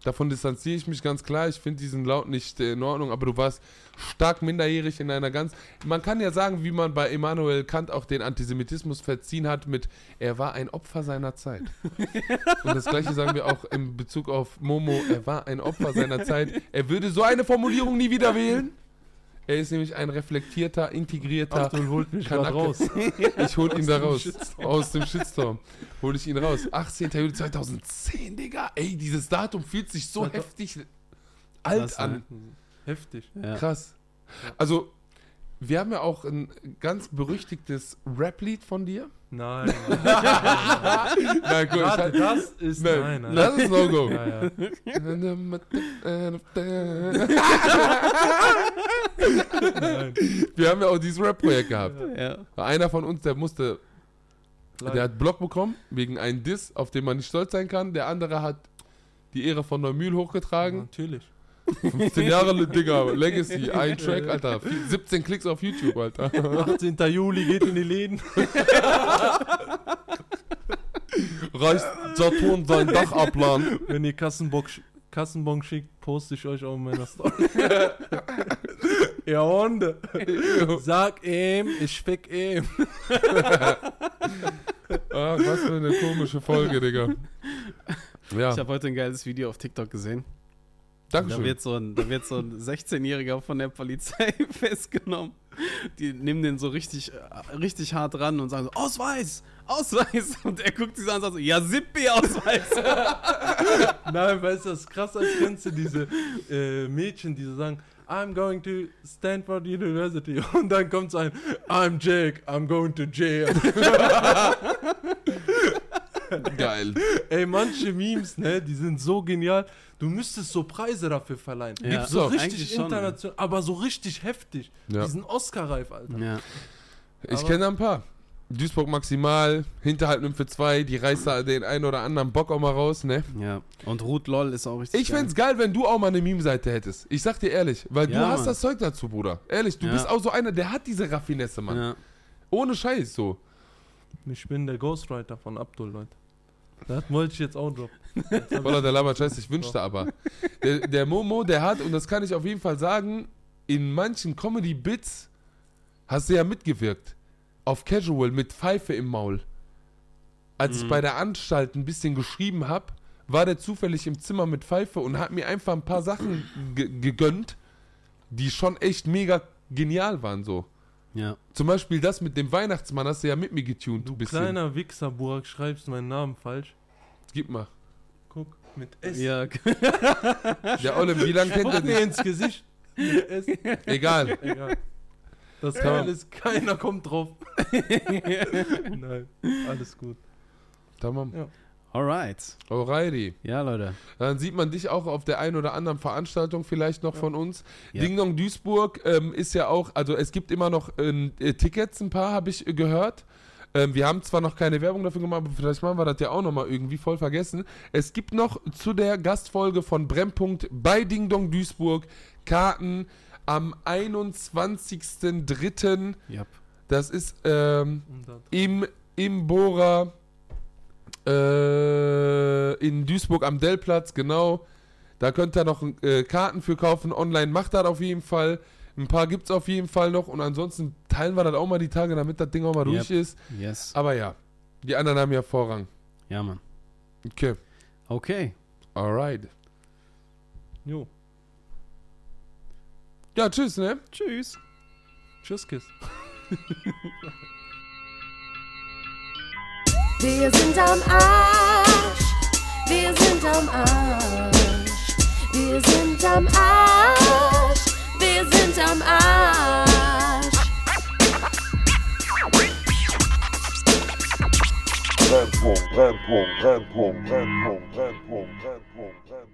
davon distanziere ich mich ganz klar. Ich finde diesen Laut nicht äh, in Ordnung, aber du warst stark minderjährig in einer ganz. Man kann ja sagen, wie man bei Immanuel Kant auch den Antisemitismus verziehen hat mit, er war ein Opfer seiner Zeit. [laughs] Und das gleiche sagen wir auch in Bezug auf Momo, er war ein Opfer seiner Zeit. Er würde so eine Formulierung nie wieder wählen. Er ist nämlich ein reflektierter, integrierter Abdul holt mich Kanake. raus. [laughs] ich hol ihn da raus. Shitstorm. Aus dem Shitstorm. Hol ich ihn raus. 18. Juli 2010, Digga. Ey, dieses Datum fühlt sich so heftig alt Krass, an. ne? Heftig. Ja. Krass. Also, wir haben ja auch ein ganz berüchtigtes Rap-Lied von dir. Nein. [laughs] Nein, gut, Warte, das ist. nein, Nein, nein. das ist No-Go. Ja, ja. Nein. [laughs] Wir haben ja auch dieses Rap-Projekt gehabt. Ja. Einer von uns, der musste, der hat Block bekommen, wegen einem Diss, auf den man nicht stolz sein kann. Der andere hat die Ehre von Neumühl hochgetragen. Natürlich. 15 Jahre, Digga, Legacy, ein Track, Alter. 17 Klicks auf YouTube, Alter. 18. Juli geht in die Läden. Reißt Saturn sein Dach abladen. Wenn ihr Kassenbock, Kassenbon schickt, poste ich euch auch in meiner Story. [laughs] ja, Hunde. Sag ihm, ich fick ihm. Ach, was für eine komische Folge, Digga. Ja, Ich habe heute ein geiles Video auf TikTok gesehen. Da Dankeschön. wird, so ein, da wird so ein 16-Jähriger von der Polizei [laughs] festgenommen. Die nehmen den so richtig, äh, richtig hart ran und sagen so, Ausweis, Ausweis. [laughs] Und er guckt sich an und sagt so, ja, Sippi-Ausweis. [laughs] Nein, weißt du, das ist krass, als kennst du diese äh, Mädchen, die so sagen, I'm going to Stanford University. Und dann kommt so ein, I'm Jake, I'm going to jail. Geil. Ey, manche Memes, ne, die sind so genial. Du müsstest so Preise dafür verleihen. Ja, Gibt's so doch. richtig schon, international, aber so richtig heftig. Ja. Die sind Oscar-reif, Alter. ja. Ich kenne ein paar. Duisburg Maximal, Hinterhalt Nymphe 2, die reißt da den einen oder anderen Bock auch mal raus, ne? ja. Und Ruth Loll ist auch richtig Ich fänd's geil, wenn du auch mal eine Meme-Seite hättest. Ich sag dir ehrlich, weil Ja, du hast Mann. das Zeug dazu, Bruder. Ehrlich, du Ja. bist auch so einer, der hat diese Raffinesse, Mann. Ja. Ohne Scheiß, so. Ich bin der Ghostwriter von Abdul, Leute. Das wollte ich jetzt auch droppen. Hab Voller der Labert Scheiß, ich wünschte aber. Der, der Momo, der hat, und das kann ich auf jeden Fall sagen, in manchen Comedy-Bits hast du ja mitgewirkt. Auf Casual mit Pfeife im Maul. Als ich bei der Anstalt ein bisschen geschrieben habe, war der zufällig im Zimmer mit Pfeife und hat mir einfach ein paar Sachen ge gegönnt, die schon echt mega genial waren so. Ja. Zum Beispiel das mit dem Weihnachtsmann hast du ja mit mir getuned. Du kleiner Wichser, Burak, schreibst meinen Namen falsch. Gib mal. Guck, mit S. Ja. [laughs] Der Olle, wie lange kennt er mir dich? ins Gesicht. Mit S. Egal. Egal. Das Kann ist, keiner kommt drauf. [laughs] Nein, alles gut. Tamam. Ja. Alright. Alrighty. Ja, Leute. Dann sieht man dich auch auf der einen oder anderen Veranstaltung vielleicht noch von uns. Ja. Ding Dong Duisburg ähm, ist ja auch, also es gibt immer noch ähm, äh, Tickets, ein paar habe ich äh, gehört. Ähm, wir haben zwar noch keine Werbung dafür gemacht, aber vielleicht machen wir das ja auch nochmal irgendwie voll vergessen. Es gibt noch zu der Gastfolge von Brennpunkt bei Ding Dong Duisburg Karten am 21.03. Ja. Das ist ähm, im, im Bohrer äh, in Duisburg am Dellplatz, genau. Da könnt ihr noch äh, Karten für kaufen. Online macht das auf jeden Fall. Ein paar gibt es auf jeden Fall noch. Und ansonsten teilen wir das auch mal die Tage, damit das Ding auch mal Yep. durch ist. Yes. Aber ja, die anderen haben ja Vorrang. Ja, Mann. Okay, Okay. alright. Jo. Ja, tschüss, ne? Tschüss. Tschüss, Kiss. [laughs] Wir sind am Arsch. Wir sind am Arsch. Wir sind am Arsch. Wir sind am Arsch. Brennpunkt, Brennpunkt, Brennpunkt, Brennpunkt, Brennpunkt, Brennpunkt.